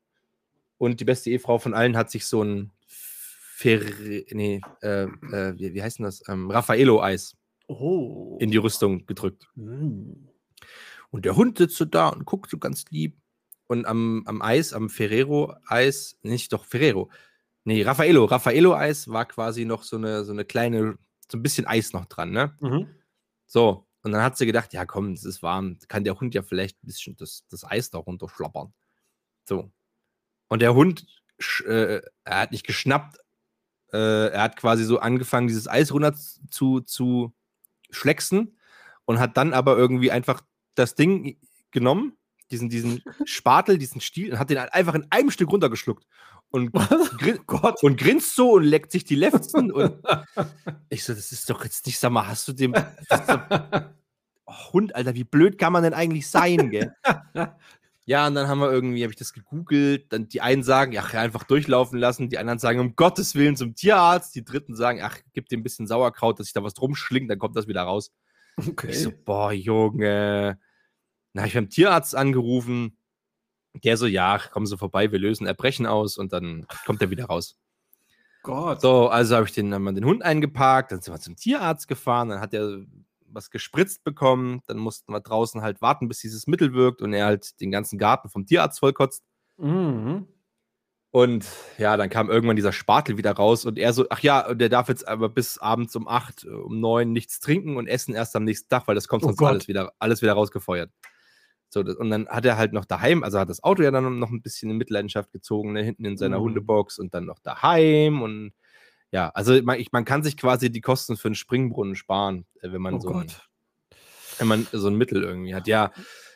Und die beste Ehefrau von allen hat sich so ein Ferre, nee, äh, äh, wie, wie heißt denn das? Ähm, Raffaello-Eis Oh. in die Rüstung gedrückt. Mm. Und der Hund sitzt so da und guckt so ganz lieb. Und am, am Eis, am Ferrero-Eis, nicht doch Ferrero. Nee, Raffaello. Raffaello-Eis war quasi noch so eine, so eine kleine, so ein bisschen Eis noch dran, ne? Mhm. So. Und dann hat sie gedacht, ja komm, es ist warm, kann der Hund ja vielleicht ein bisschen das, das Eis da runterschlappern. So. Und der Hund, äh, er hat nicht geschnappt, äh, er hat quasi so angefangen, dieses Eis runter zu, zu schlecksen und hat dann aber irgendwie einfach das Ding genommen, diesen, diesen (laughs) Spatel, diesen Stiel, und hat den halt einfach in einem Stück runtergeschluckt. Und, grin Gott. und grinst so und leckt sich die Lefzen. und (laughs) ich so, das ist doch jetzt nicht, sag mal, hast du dem oh, Hund, Alter, wie blöd kann man denn eigentlich sein, gell? (laughs) Ja, und dann haben wir irgendwie, habe ich das gegoogelt, dann die einen sagen, ach, ja, einfach durchlaufen lassen, die anderen sagen, um Gottes Willen zum Tierarzt, die dritten sagen, ach, gib dem ein bisschen Sauerkraut, dass sich da was drum schlingt, dann kommt das wieder raus. Okay. Ich so, boah, Junge. Na, hab ich beim Tierarzt angerufen, der so, ja, kommen Sie vorbei, wir lösen Erbrechen aus und dann kommt er wieder raus. Gott. So, also habe ich den, haben wir den Hund eingeparkt, dann sind wir zum Tierarzt gefahren, dann hat er was gespritzt bekommen, dann mussten wir draußen halt warten, bis dieses Mittel wirkt und er halt den ganzen Garten vom Tierarzt vollkotzt. Mhm. Und ja, dann kam irgendwann dieser Spatel wieder raus und er so, ach ja, der darf jetzt aber bis abends um 8, um 9 nichts trinken und essen erst am nächsten Tag, weil das kommt Oh sonst Gott. alles wieder, alles wieder rausgefeuert. So, das, und dann hat er halt noch daheim, also hat das Auto ja dann noch ein bisschen in Mitleidenschaft gezogen, ne, hinten in seiner Mhm. Hundebox und dann noch daheim und ja, also man, ich, man kann sich quasi die Kosten für einen Springbrunnen sparen, äh, wenn man Oh so ein, Gott. wenn man so ein Mittel irgendwie hat. Ja,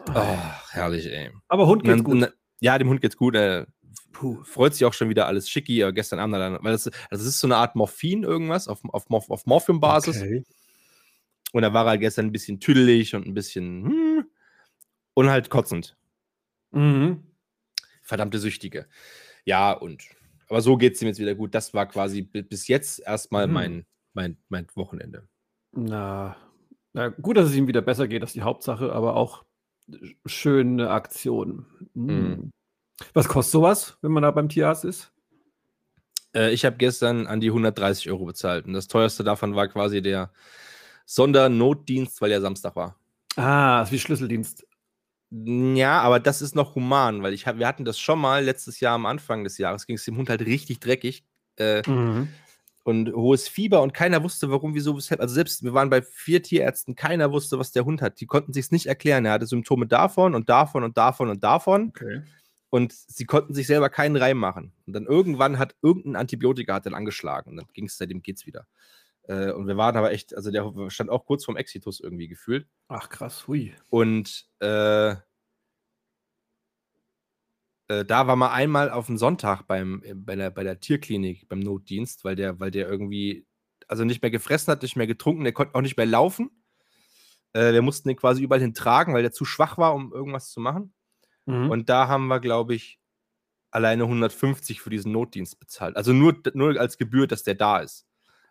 Ah. oh, herrlich, ey. Aber Hund Und geht's dann, gut. ja, dem Hund geht's gut. Äh, Puh. freut sich auch schon wieder alles schicki. Aber gestern Abend, dann, weil das, also das ist so eine Art Morphin irgendwas auf, auf, auf Morphium-Basis. Okay. Und da war er gestern ein bisschen tüdelig und ein bisschen hm, und halt kotzend. Mhm. Verdammte Süchtige. Ja, und aber so geht's ihm jetzt wieder gut. Das war quasi bi- bis jetzt erstmal Mhm. mein, mein, mein Wochenende. Na, na, gut, dass es ihm wieder besser geht, das ist die Hauptsache, aber auch sch- schöne Aktion. Mhm. Mhm. Was kostet sowas, wenn man da beim Tierarzt ist? Äh, ich habe gestern an die 130 Euro bezahlt. Und das teuerste davon war quasi der Sondernotdienst, weil ja Samstag war. Ah, ist wie Schlüsseldienst. Ja, aber das ist noch human, weil ich hab, wir hatten das schon mal letztes Jahr am Anfang des Jahres, ging es dem Hund halt richtig dreckig äh, Mhm. und hohes Fieber und keiner wusste, warum, wieso, weshalb. Also selbst, wir waren bei vier Tierärzten, keiner wusste, was der Hund hat. Die konnten sich nicht erklären. Er hatte Symptome davon und davon und davon und davon Okay. und sie konnten sich selber keinen Reim machen. Und dann irgendwann hat irgendein Antibiotika hat dann angeschlagen und dann ging es, seitdem geht's wieder. Äh, und wir waren aber echt, also der stand auch kurz vorm Exitus irgendwie gefühlt. Ach krass, hui. Und äh, äh, da war mal einmal auf dem Sonntag beim, äh, bei, der, bei der Tierklinik, beim Notdienst, weil der, weil der irgendwie, also nicht mehr gefressen hat, nicht mehr getrunken, der konnte auch nicht mehr laufen. Äh, wir mussten den quasi überall hin tragen, weil der zu schwach war, um irgendwas zu machen. Mhm. Und da haben wir, glaube ich, alleine 150 für diesen Notdienst bezahlt. Also nur, nur als Gebühr, dass der da ist.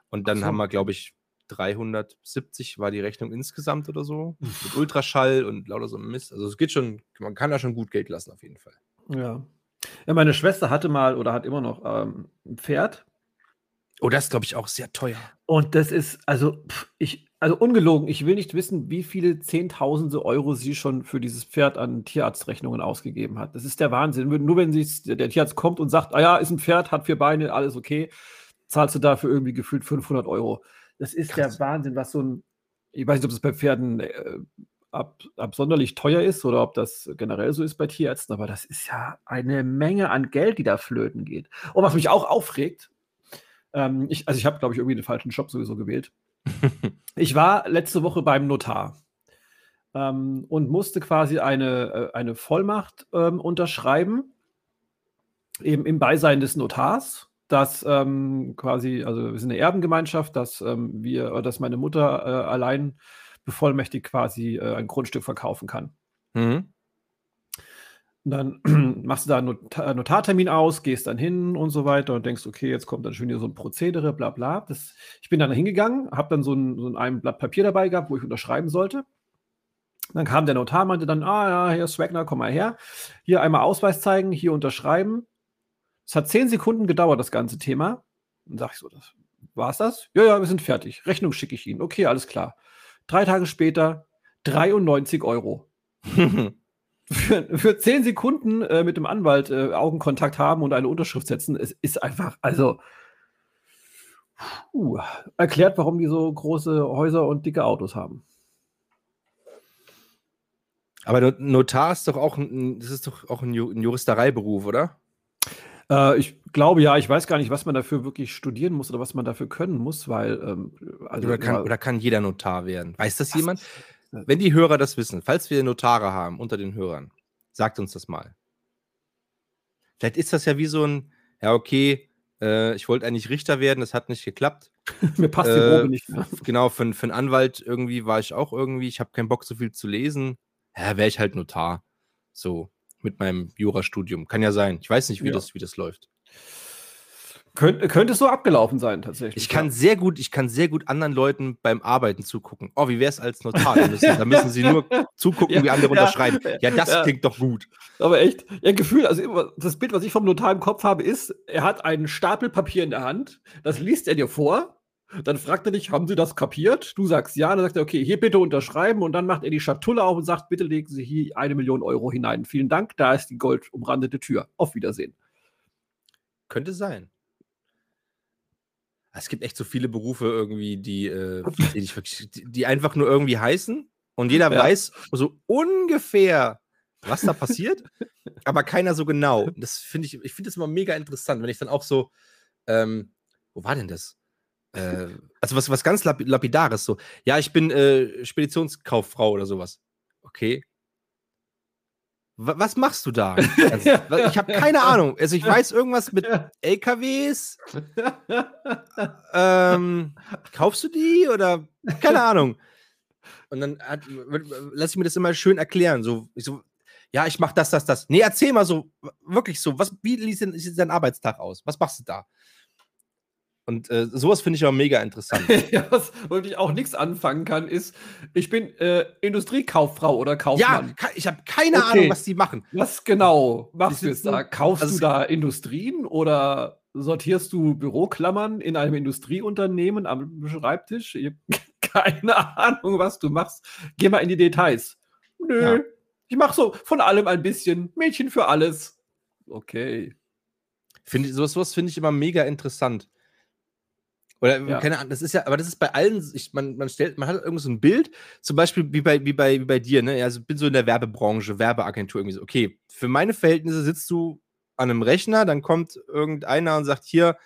Und dann so. haben wir, glaube ich, 370 war die Rechnung insgesamt oder so. Mit Ultraschall und lauter so Mist. Also es geht schon, man kann da schon gut Geld lassen auf jeden Fall. Ja. Ja, meine Schwester hatte mal oder hat immer noch ähm, ein Pferd. Oh, das ist, glaube ich, auch sehr teuer. Und das ist, also, pff, ich, also ungelogen, ich will nicht wissen, wie viele Zehntausende Euro sie schon für dieses Pferd an Tierarztrechnungen ausgegeben hat. Das ist der Wahnsinn. Nur wenn sie, der Tierarzt kommt und sagt, ah ja, ist ein Pferd, hat vier Beine, alles okay, zahlst du dafür irgendwie gefühlt 500 Euro. Das ist Krass. der Wahnsinn, was so ein, ich weiß nicht, ob das bei Pferden äh, ab, absonderlich teuer ist oder ob das generell so ist bei Tierärzten, aber das ist ja eine Menge an Geld, die da flöten geht. Und was mich auch aufregt, ähm, ich, also ich habe, glaube ich, irgendwie den falschen Shop sowieso gewählt. (laughs) ich war letzte Woche beim Notar ähm, und musste quasi eine, äh, eine Vollmacht ähm, unterschreiben, eben im Beisein des Notars dass ähm, quasi, also wir sind eine Erbengemeinschaft, dass ähm, wir, dass meine Mutter äh, allein bevollmächtigt quasi äh, ein Grundstück verkaufen kann. Mhm. Und dann (clears throat) machst du da einen Not Notartermin aus, gehst dann hin und so weiter und denkst, okay, jetzt kommt dann schon wieder so ein Prozedere, bla bla. Das, ich bin dann hingegangen, habe dann so ein, so ein Blatt Papier dabei gehabt, wo ich unterschreiben sollte. Dann kam der Notar, meinte dann, ah ja, hier Swagner, komm mal her. Hier einmal Ausweis zeigen, hier unterschreiben. Es hat zehn Sekunden gedauert, das ganze Thema. Dann sage ich so, das war's das? Ja, ja, wir sind fertig. Rechnung schicke ich Ihnen. Okay, alles klar. Drei Tage später 93 Euro. (laughs) für, für zehn Sekunden äh, mit dem Anwalt äh, Augenkontakt haben und eine Unterschrift setzen, es ist einfach, also puh, erklärt, warum die so große Häuser und dicke Autos haben. Aber Notar ist doch auch ein, das ist doch auch ein Juristereiberuf, oder? Äh, ich glaube ja, ich weiß gar nicht, was man dafür wirklich studieren muss oder was man dafür können muss, weil. Ähm, also, oder, kann, oder kann jeder Notar werden? Weiß das jemand? Wenn die Hörer das wissen, falls wir Notare haben unter den Hörern, sagt uns das mal. Vielleicht ist das ja wie so ein, ja, okay, äh, ich wollte eigentlich Richter werden, das hat nicht geklappt. (laughs) Mir passt die Probe äh, nicht mehr. Genau, für, für einen Anwalt irgendwie war ich auch irgendwie, ich habe keinen Bock, so viel zu lesen. Ja, wäre ich halt Notar. So mit meinem Jurastudium. Kann ja sein. Ich weiß nicht, wie, ja. das, wie das läuft. Könnt, könnte es so abgelaufen sein, tatsächlich. Ich kann ja. sehr gut, ich kann sehr gut anderen Leuten beim Arbeiten zugucken. Oh, wie wäre es als Notar? Da müssen, da müssen sie nur (laughs) zugucken, ja, wie andere ja, unterschreiben. Ja, das klingt doch gut. Aber echt, ja, Gefühl, also das Bild, was ich vom Notar im Kopf habe, ist, er hat einen Stapel Papier in der Hand, das liest er dir vor dann fragt er dich, haben Sie das kapiert? Du sagst ja, dann sagt er, okay, hier bitte unterschreiben und dann macht er die Schatulle auf und sagt, bitte legen Sie hier eine Million Euro hinein. Vielen Dank, da ist die goldumrandete Tür. Auf Wiedersehen. Könnte sein. Es gibt echt so viele Berufe irgendwie, die, äh, (laughs) die, die, einfach nur irgendwie heißen und jeder ja. weiß so ungefähr, was da passiert, (laughs) aber keiner so genau. Das finde ich, ich finde das immer mega interessant, wenn ich dann auch so, ähm, wo war denn das? Äh, also was, was ganz lap lapidares so. Ja, ich bin äh, Speditionskauffrau oder sowas. Okay. W was machst du da? Also, (laughs) ich habe keine Ahnung. Also ich weiß irgendwas mit (laughs) LKWs. ähm, kaufst du die oder keine Ahnung. Und dann hat, lass ich mir das immer schön erklären. So, ich so, ja, ich mach das, das, das. Nee, erzähl mal so, wirklich so, was, wie sieht dein Arbeitstag aus? Was machst du da? Und äh, sowas finde ich auch mega interessant. (laughs) ja, was, womit ich auch nichts anfangen kann, ist, ich bin äh, Industriekauffrau oder Kaufmann. Ja, ich habe keine okay. Ahnung, was die machen. Was genau machst du jetzt da? Kaufst also du da Industrien oder sortierst du Büroklammern in einem Industrieunternehmen am Schreibtisch? Ich habe (laughs) keine Ahnung, was du machst. Geh mal in die Details. Nö, ja. ich mache so von allem ein bisschen. Mädchen für alles. Okay. Find, sowas, sowas finde ich immer mega interessant. Oder ja. keine Ahnung, das ist ja, aber das ist bei allen, ich, man, man stellt, man hat irgendwie so ein Bild, zum Beispiel wie bei, wie bei, wie bei dir, ne? Also bin so in der Werbebranche, Werbeagentur irgendwie so, okay, für meine Verhältnisse sitzt du an einem Rechner, dann kommt irgendeiner und sagt, hier,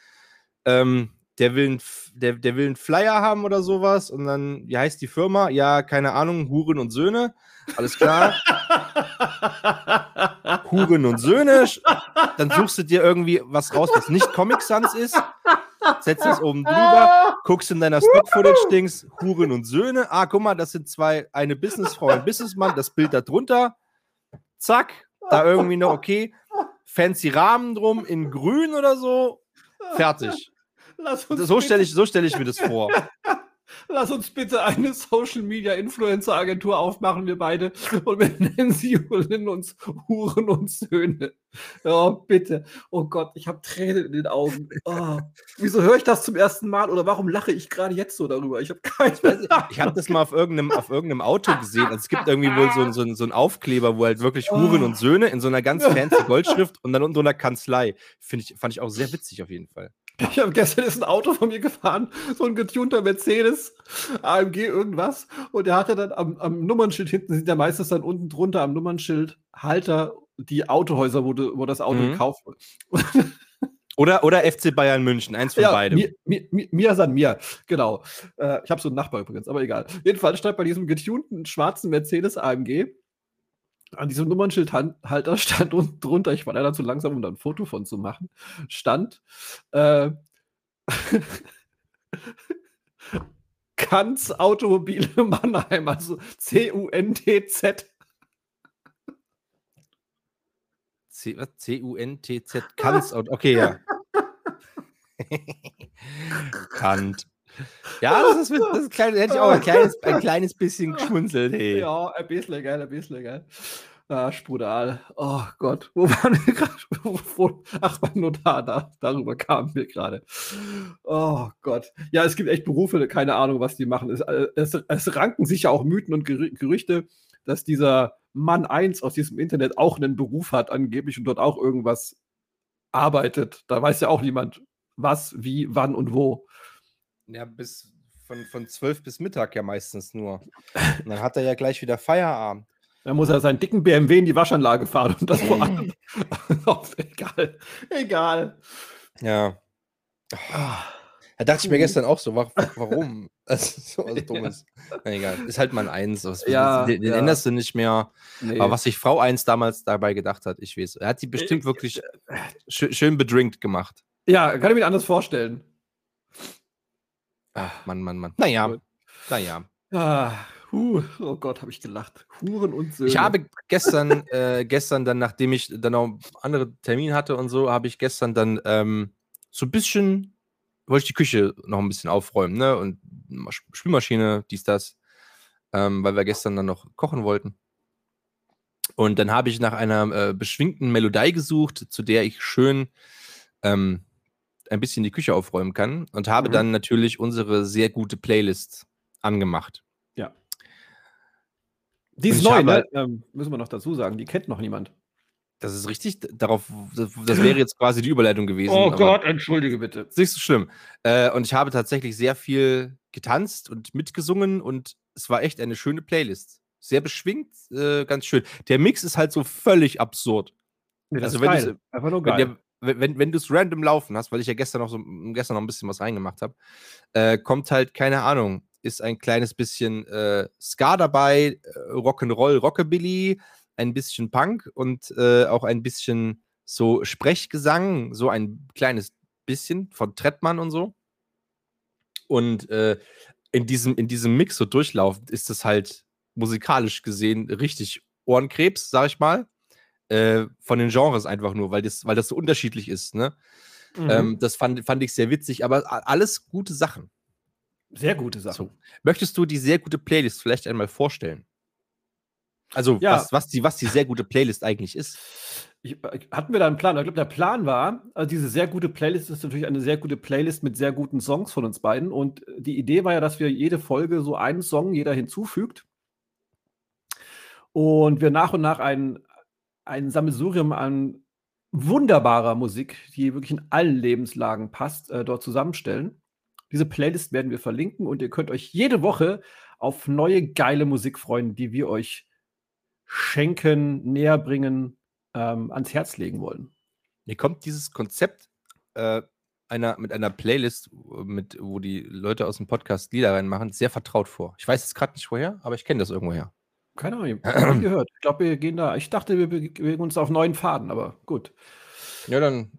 ähm, der will, ein, der, der will einen Flyer haben oder sowas und dann, wie heißt die Firma? Ja, keine Ahnung, Huren und Söhne. Alles klar. (laughs) Huren und Söhne. Dann suchst du dir irgendwie was raus, was nicht Comic Sans ist setzt es oben drüber, guckst in deiner Stock-Footage-Dings, Huren und Söhne. Ah, guck mal, das sind zwei, eine Businessfrau, ein Businessmann, das Bild da drunter. Zack, da irgendwie noch, okay, fancy Rahmen drum in grün oder so. Fertig. so stelle ich, so stell ich mir das vor. (laughs) Lass uns bitte eine Social Media Influencer Agentur aufmachen, wir beide. Und wir nennen sie und nennen uns Huren und Söhne. Ja, bitte. Oh Gott, ich habe Tränen in den Augen. Oh. Wieso höre ich das zum ersten Mal oder warum lache ich gerade jetzt so darüber? Ich habe keine Ich, ich habe das mal auf irgendeinem, auf irgendeinem Auto gesehen. Also es gibt irgendwie wohl so, so, so einen Aufkleber, wo halt wirklich Huren und Söhne in so einer ganz (laughs) fancy Goldschrift und dann unter einer Kanzlei. Finde ich, fand ich auch sehr witzig auf jeden Fall. Ich habe gestern ist ein Auto von mir gefahren, so ein getunter Mercedes, AMG irgendwas. Und der hatte dann am, am Nummernschild hinten, sind ja meistens dann unten drunter am Nummernschild Halter die Autohäuser, wo, du, wo das Auto Mhm. gekauft wird. Oder, oder FC Bayern München, eins von beidem. Mir, mir, mir, mir san mir, genau. Äh, ich habe so einen Nachbar übrigens, aber egal. Jedenfalls stand bei diesem getunten schwarzen Mercedes AMG an diesem Nummernschildhalter (laughs) stand unten drunter, ich war leider zu langsam, um da ein Foto von zu machen, stand äh, (laughs) Kanz Automobile (laughs) Mannheim, also C-U-N-T-Z. C-U-N-T-Z, Kant. Okay, ja. Kant. Ja, das ist, das ist klein, hätte ich auch ein (laughs) kleines, ein kleines bisschen geschmunzelt. Hey. Ja, ein bisschen geil, ein bisschen geil. Ah, Sprudal. Oh Gott, wo (laughs) waren wir gerade? Ach, beim Notar, da, darüber kamen wir gerade. Oh Gott. Ja, es gibt echt Berufe, keine Ahnung, was die machen. Es, äh, es, es ranken sich ja auch Mythen und Gerü Gerüchte, dass dieser Mann 1 aus diesem Internet auch einen Beruf hat, angeblich, und dort auch irgendwas arbeitet. Da weiß ja auch niemand, was, wie, wann und wo. Ja, bis von, von 12 bis Mittag ja meistens nur. Und dann hat er ja gleich wieder Feierabend. Dann muss er seinen dicken BMW in die Waschanlage fahren und das vor allem. (laughs) (laughs) Egal. Egal. Ja. Da dachte ich mir gestern auch so, wa- warum? (laughs) Das ist so was Dummes. Na egal, ist halt mal ein Eins. Was, Ja, den, den ja. änderst du nicht mehr. Nee. Aber was sich Frau 1 damals dabei gedacht hat, ich weiß. Er hat die bestimmt wirklich schön, schön bedrinkt gemacht. ja, kann ich mir anders vorstellen. Ach, Mann, Mann, Mann. Naja, Gut. naja. Ah, huh, oh Gott, habe ich gelacht. Huren und Söhne. Ich habe gestern, äh, gestern dann, nachdem ich dann auch andere Termine hatte und so, habe ich gestern dann ähm, so ein bisschen, wollte ich die Küche noch ein bisschen aufräumen, ne? Und Masch- Spülmaschine, dies, das, ähm, weil wir gestern dann noch kochen wollten. Und dann habe ich nach einer äh, beschwingten Melodie gesucht, zu der ich schön ähm, ein bisschen die Küche aufräumen kann und habe Mhm. dann natürlich unsere sehr gute Playlist angemacht. Die ist ich neu, ne? halt- Ähm, müssen wir noch dazu sagen. Die kennt noch niemand. Das ist richtig. Darauf, das, das wäre jetzt quasi die Überleitung gewesen. aber entschuldige bitte. Ist nicht so schlimm. Äh, und ich habe tatsächlich sehr viel getanzt und mitgesungen und es war echt eine schöne Playlist. Sehr beschwingt, äh, ganz schön. Der Mix ist halt so völlig absurd. Nee, das Also ist wenn nur Wenn, geil. der, wenn, wenn, du es random laufen hast, weil ich ja gestern noch so gestern noch ein bisschen was reingemacht habe, äh, kommt halt, keine Ahnung, ist ein kleines bisschen äh, Ska dabei, äh, Rock'n'Roll, Rockabilly, ein bisschen Punk und äh, auch ein bisschen so Sprechgesang, so ein kleines bisschen von Trettmann und so. Und äh, in, diesem, in diesem Mix so durchlaufend ist es halt musikalisch gesehen richtig Ohrenkrebs, sag ich mal. Äh, von den Genres einfach nur, weil das, weil das so unterschiedlich ist. Ne? Mhm. Ähm, das fand, fand ich sehr witzig, aber alles gute Sachen. Sehr gute Sachen. So. Möchtest du die sehr gute Playlist vielleicht einmal vorstellen? Also, Ja. was, was, die, was die sehr gute Playlist eigentlich ist. Ich, hatten wir da einen Plan? Ich glaube, der Plan war, also diese sehr gute Playlist ist natürlich eine sehr gute Playlist mit sehr guten Songs von uns beiden. Und die Idee war ja, dass wir jede Folge so einen Song jeder hinzufügt. Und wir nach und nach ein, ein Sammelsurium an wunderbarer Musik, die wirklich in allen Lebenslagen passt, äh, dort zusammenstellen. Diese Playlist werden wir verlinken und ihr könnt euch jede Woche auf neue geile Musik freuen, die wir euch schenken, näher bringen, ähm, ans Herz legen wollen. Mir kommt dieses Konzept äh, einer, mit einer Playlist, mit, wo die Leute aus dem Podcast Lieder reinmachen, sehr vertraut vor. Ich weiß jetzt gerade nicht woher, aber ich kenne das irgendwoher. Keine Ahnung, ich habe (clears throat) gehört. Ich glaube, wir gehen da. Ich dachte, wir be- bewegen uns auf neuen Faden, aber gut. Ja, dann.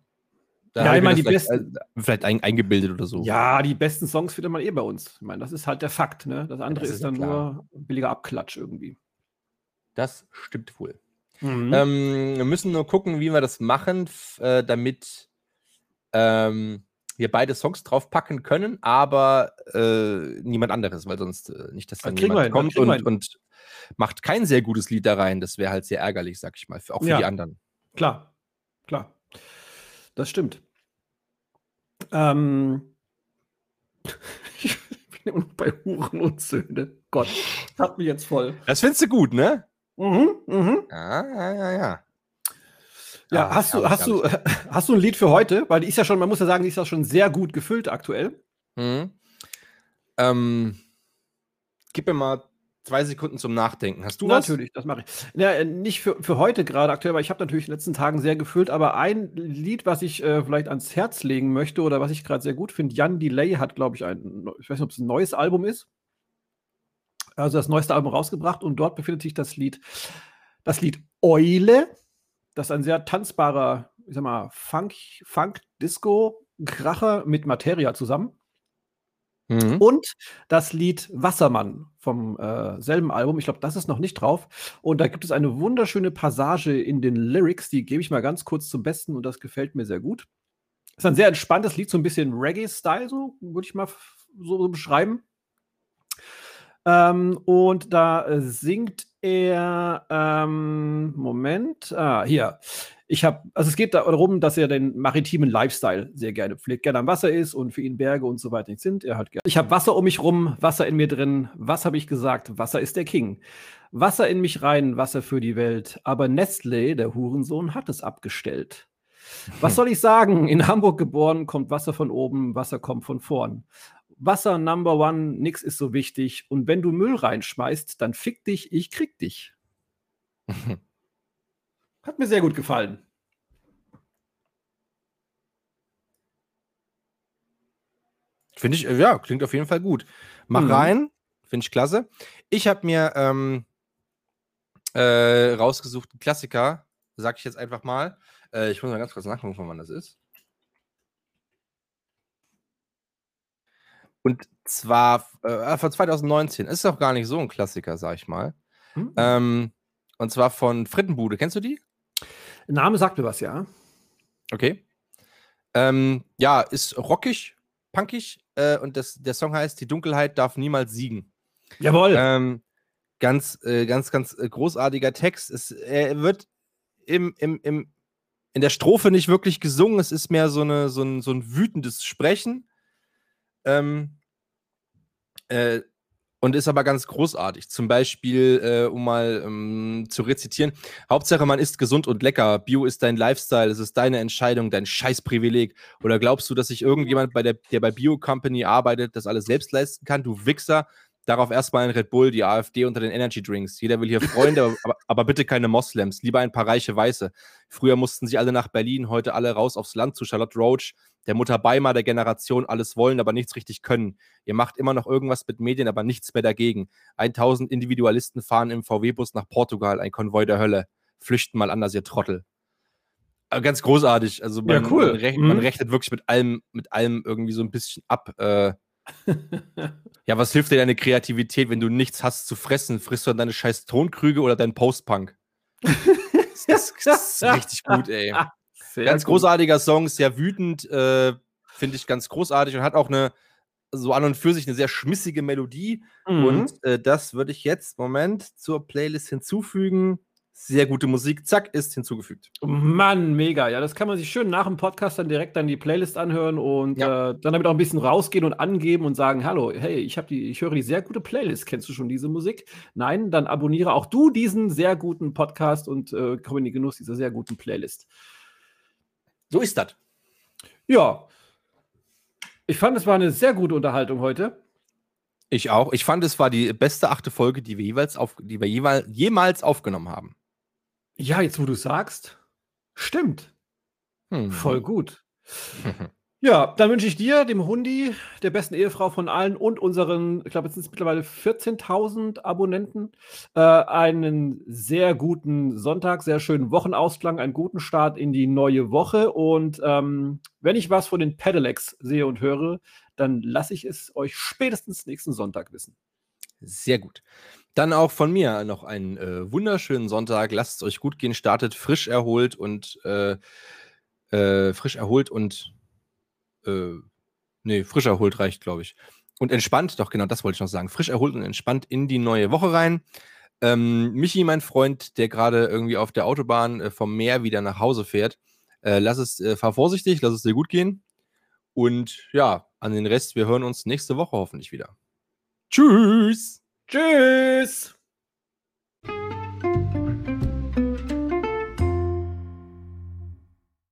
Ja, hab ich meine, die vielleicht, äh, vielleicht ein, eingebildet oder so. Ja, die besten Songs findet man eh bei uns. Ich meine, das ist halt der Fakt. Ne? Das andere das ist, ist ja dann klar. nur billiger Abklatsch irgendwie. Das stimmt wohl. Mhm. Ähm, wir müssen nur gucken, wie wir das machen, äh, damit, ähm, wir beide Songs draufpacken können, aber äh, niemand anderes, weil sonst äh, nicht, dass dann Das jemand kommt und, und macht kein sehr gutes Lied da rein. Das wäre halt sehr ärgerlich, sag ich mal, für, auch für Ja. die anderen. Klar, klar. Das stimmt. Ähm, (laughs) ich bin immer noch bei Huren und Söhne. Gott, das hat mich jetzt voll. Das findest du gut, ne? Mhm, mhm. Ja, ja, ja, ja. Ja, Ah, hast du, hast du, (laughs) hast du ein Lied für heute? Weil die ist ja schon, man muss ja sagen, die ist ja schon sehr gut gefüllt aktuell. Mhm. Ähm, gib mir mal zwei Sekunden zum Nachdenken. Hast du was? Natürlich, das mache ich. Ja, äh, nicht für, für heute gerade aktuell, weil ich habe natürlich in den letzten Tagen sehr gefüllt, aber ein Lied, was ich äh, vielleicht ans Herz legen möchte oder was ich gerade sehr gut finde, Jan Delay hat, glaube ich, ein, ich weiß nicht, ob es ein neues Album ist. Also das neueste Album rausgebracht und dort befindet sich das Lied, das Lied Eule. Das ist ein sehr tanzbarer, ich sag mal, Funk, Funk Disco Kracher mit Materia zusammen. Mhm. Und das Lied Wassermann vom äh, selben Album. Ich glaube, das ist noch nicht drauf. Und da gibt es eine wunderschöne Passage in den Lyrics, die gebe ich mal ganz kurz zum Besten und das gefällt mir sehr gut. Ist ein sehr entspanntes Lied, so ein bisschen Reggae-Style, so würde ich mal so, so beschreiben. Ähm, und da äh, singt er, ähm, Moment, ah, hier. Ich habe, also es geht darum, dass er den maritimen Lifestyle sehr gerne pflegt, gerne am Wasser ist und für ihn Berge und so weiter nicht sind. Er hat gerne. Ich habe Wasser um mich rum, Wasser in mir drin. Was habe ich gesagt? Wasser ist der King. Wasser in mich rein, Wasser für die Welt. Aber Nestle, der Hurensohn, hat es abgestellt. Was soll ich sagen? In Hamburg geboren, kommt Wasser von oben, Wasser kommt von vorn. Wasser Number One, nix ist so wichtig. Und wenn du Müll reinschmeißt, dann fick dich, ich krieg dich. (laughs) Hat mir sehr gut gefallen. Finde ich, äh, ja, klingt auf jeden Fall gut. Mach Mhm. rein, finde ich klasse. Ich habe mir ähm, äh, rausgesucht, einen Klassiker, sag ich jetzt einfach mal. Äh, ich muss mal ganz kurz nachgucken, von wann das ist. Und zwar äh, von 2019. Ist auch gar nicht so ein Klassiker, sag ich mal. Hm? Ähm, und zwar von Frittenbude. Kennst du die? Name sagt mir was, ja. Okay. Ähm, ja, ist rockig, punkig äh, und das, der Song heißt Die Dunkelheit darf niemals siegen. Jawohl. Ähm, ganz, äh, ganz, ganz äh, großartiger Text. Es er wird im, im, im, in der Strophe nicht wirklich gesungen, es ist mehr so, eine, so, ein, so ein wütendes Sprechen. Ähm, äh, und ist aber ganz großartig. Zum Beispiel, äh, um mal ähm, zu rezitieren: Hauptsache, man isst gesund und lecker. Bio ist dein Lifestyle, es ist deine Entscheidung, dein Scheißprivileg. Oder glaubst du, dass sich irgendjemand, bei der, der bei Bio Company arbeitet, das alles selbst leisten kann? Du Wichser. Darauf erstmal ein Red Bull, die AfD unter den Energy Drinks. Jeder will hier Freunde, (laughs) aber, aber, bitte keine Moslems. Lieber ein paar reiche Weiße. Früher mussten sie alle nach Berlin, heute alle raus aufs Land zu Charlotte Roach, der Mutter Beimer der Generation, alles wollen, aber nichts richtig können. Ihr macht immer noch irgendwas mit Medien, aber nichts mehr dagegen. 1000 Individualisten fahren im VW-Bus nach Portugal, ein Konvoi der Hölle. Flüchten mal anders, ihr Trottel. Aber ganz großartig. Also man, Ja, cool. man, rech Mhm. man rechnet wirklich mit allem, mit allem irgendwie so ein bisschen ab. Äh, (laughs) ja, was hilft dir deine Kreativität, wenn du nichts hast zu fressen? Frisst du dann deine scheiß Tonkrüge oder deinen Postpunk? (laughs) das, das ist richtig gut, ey. Sehr Ganz gut. großartiger Song, sehr wütend, äh, finde ich ganz großartig und hat auch eine, so an und für sich eine sehr schmissige Melodie. Mhm. Und äh, das würde ich jetzt, Moment, zur Playlist hinzufügen. Sehr gute Musik, zack, ist hinzugefügt. Mann, mega. Ja, das kann man sich schön nach dem Podcast dann direkt dann die Playlist anhören und Ja. äh, dann damit auch ein bisschen rausgehen und angeben und sagen, hallo, hey, ich habe die, ich höre die sehr gute Playlist. Kennst du schon diese Musik? Nein, dann abonniere auch du diesen sehr guten Podcast und äh, komm in den Genuss dieser sehr guten Playlist. So ist das. Ja. Ich fand, es war eine sehr gute Unterhaltung heute. Ich auch. Ich fand, es war die beste achte Folge, die wir jeweils auf, die wir jeweils, jemals aufgenommen haben. Ja, jetzt wo du sagst, stimmt. Hm. Voll gut. (laughs) Ja, dann wünsche ich dir, dem Hundi, der besten Ehefrau von allen und unseren, ich glaube, jetzt sind es mittlerweile 14.000 Abonnenten, äh, einen sehr guten Sonntag, sehr schönen Wochenausklang, einen guten Start in die neue Woche. Und ähm, wenn ich was von den Pedelecs sehe und höre, dann lasse ich es euch spätestens nächsten Sonntag wissen. Sehr gut. Dann auch von mir noch einen äh, wunderschönen Sonntag. Lasst es euch gut gehen. Startet frisch erholt und äh, äh, frisch erholt und äh, nee, frisch erholt reicht, glaube ich. Und entspannt, doch genau, das wollte ich noch sagen. Frisch erholt und entspannt in die neue Woche rein. Ähm, Michi, mein Freund, der gerade irgendwie auf der Autobahn äh, vom Meer wieder nach Hause fährt, äh, lass es, äh, fahr vorsichtig, lass es dir gut gehen. Und ja, an den Rest, wir hören uns nächste Woche hoffentlich wieder. Tschüss. Tschüss.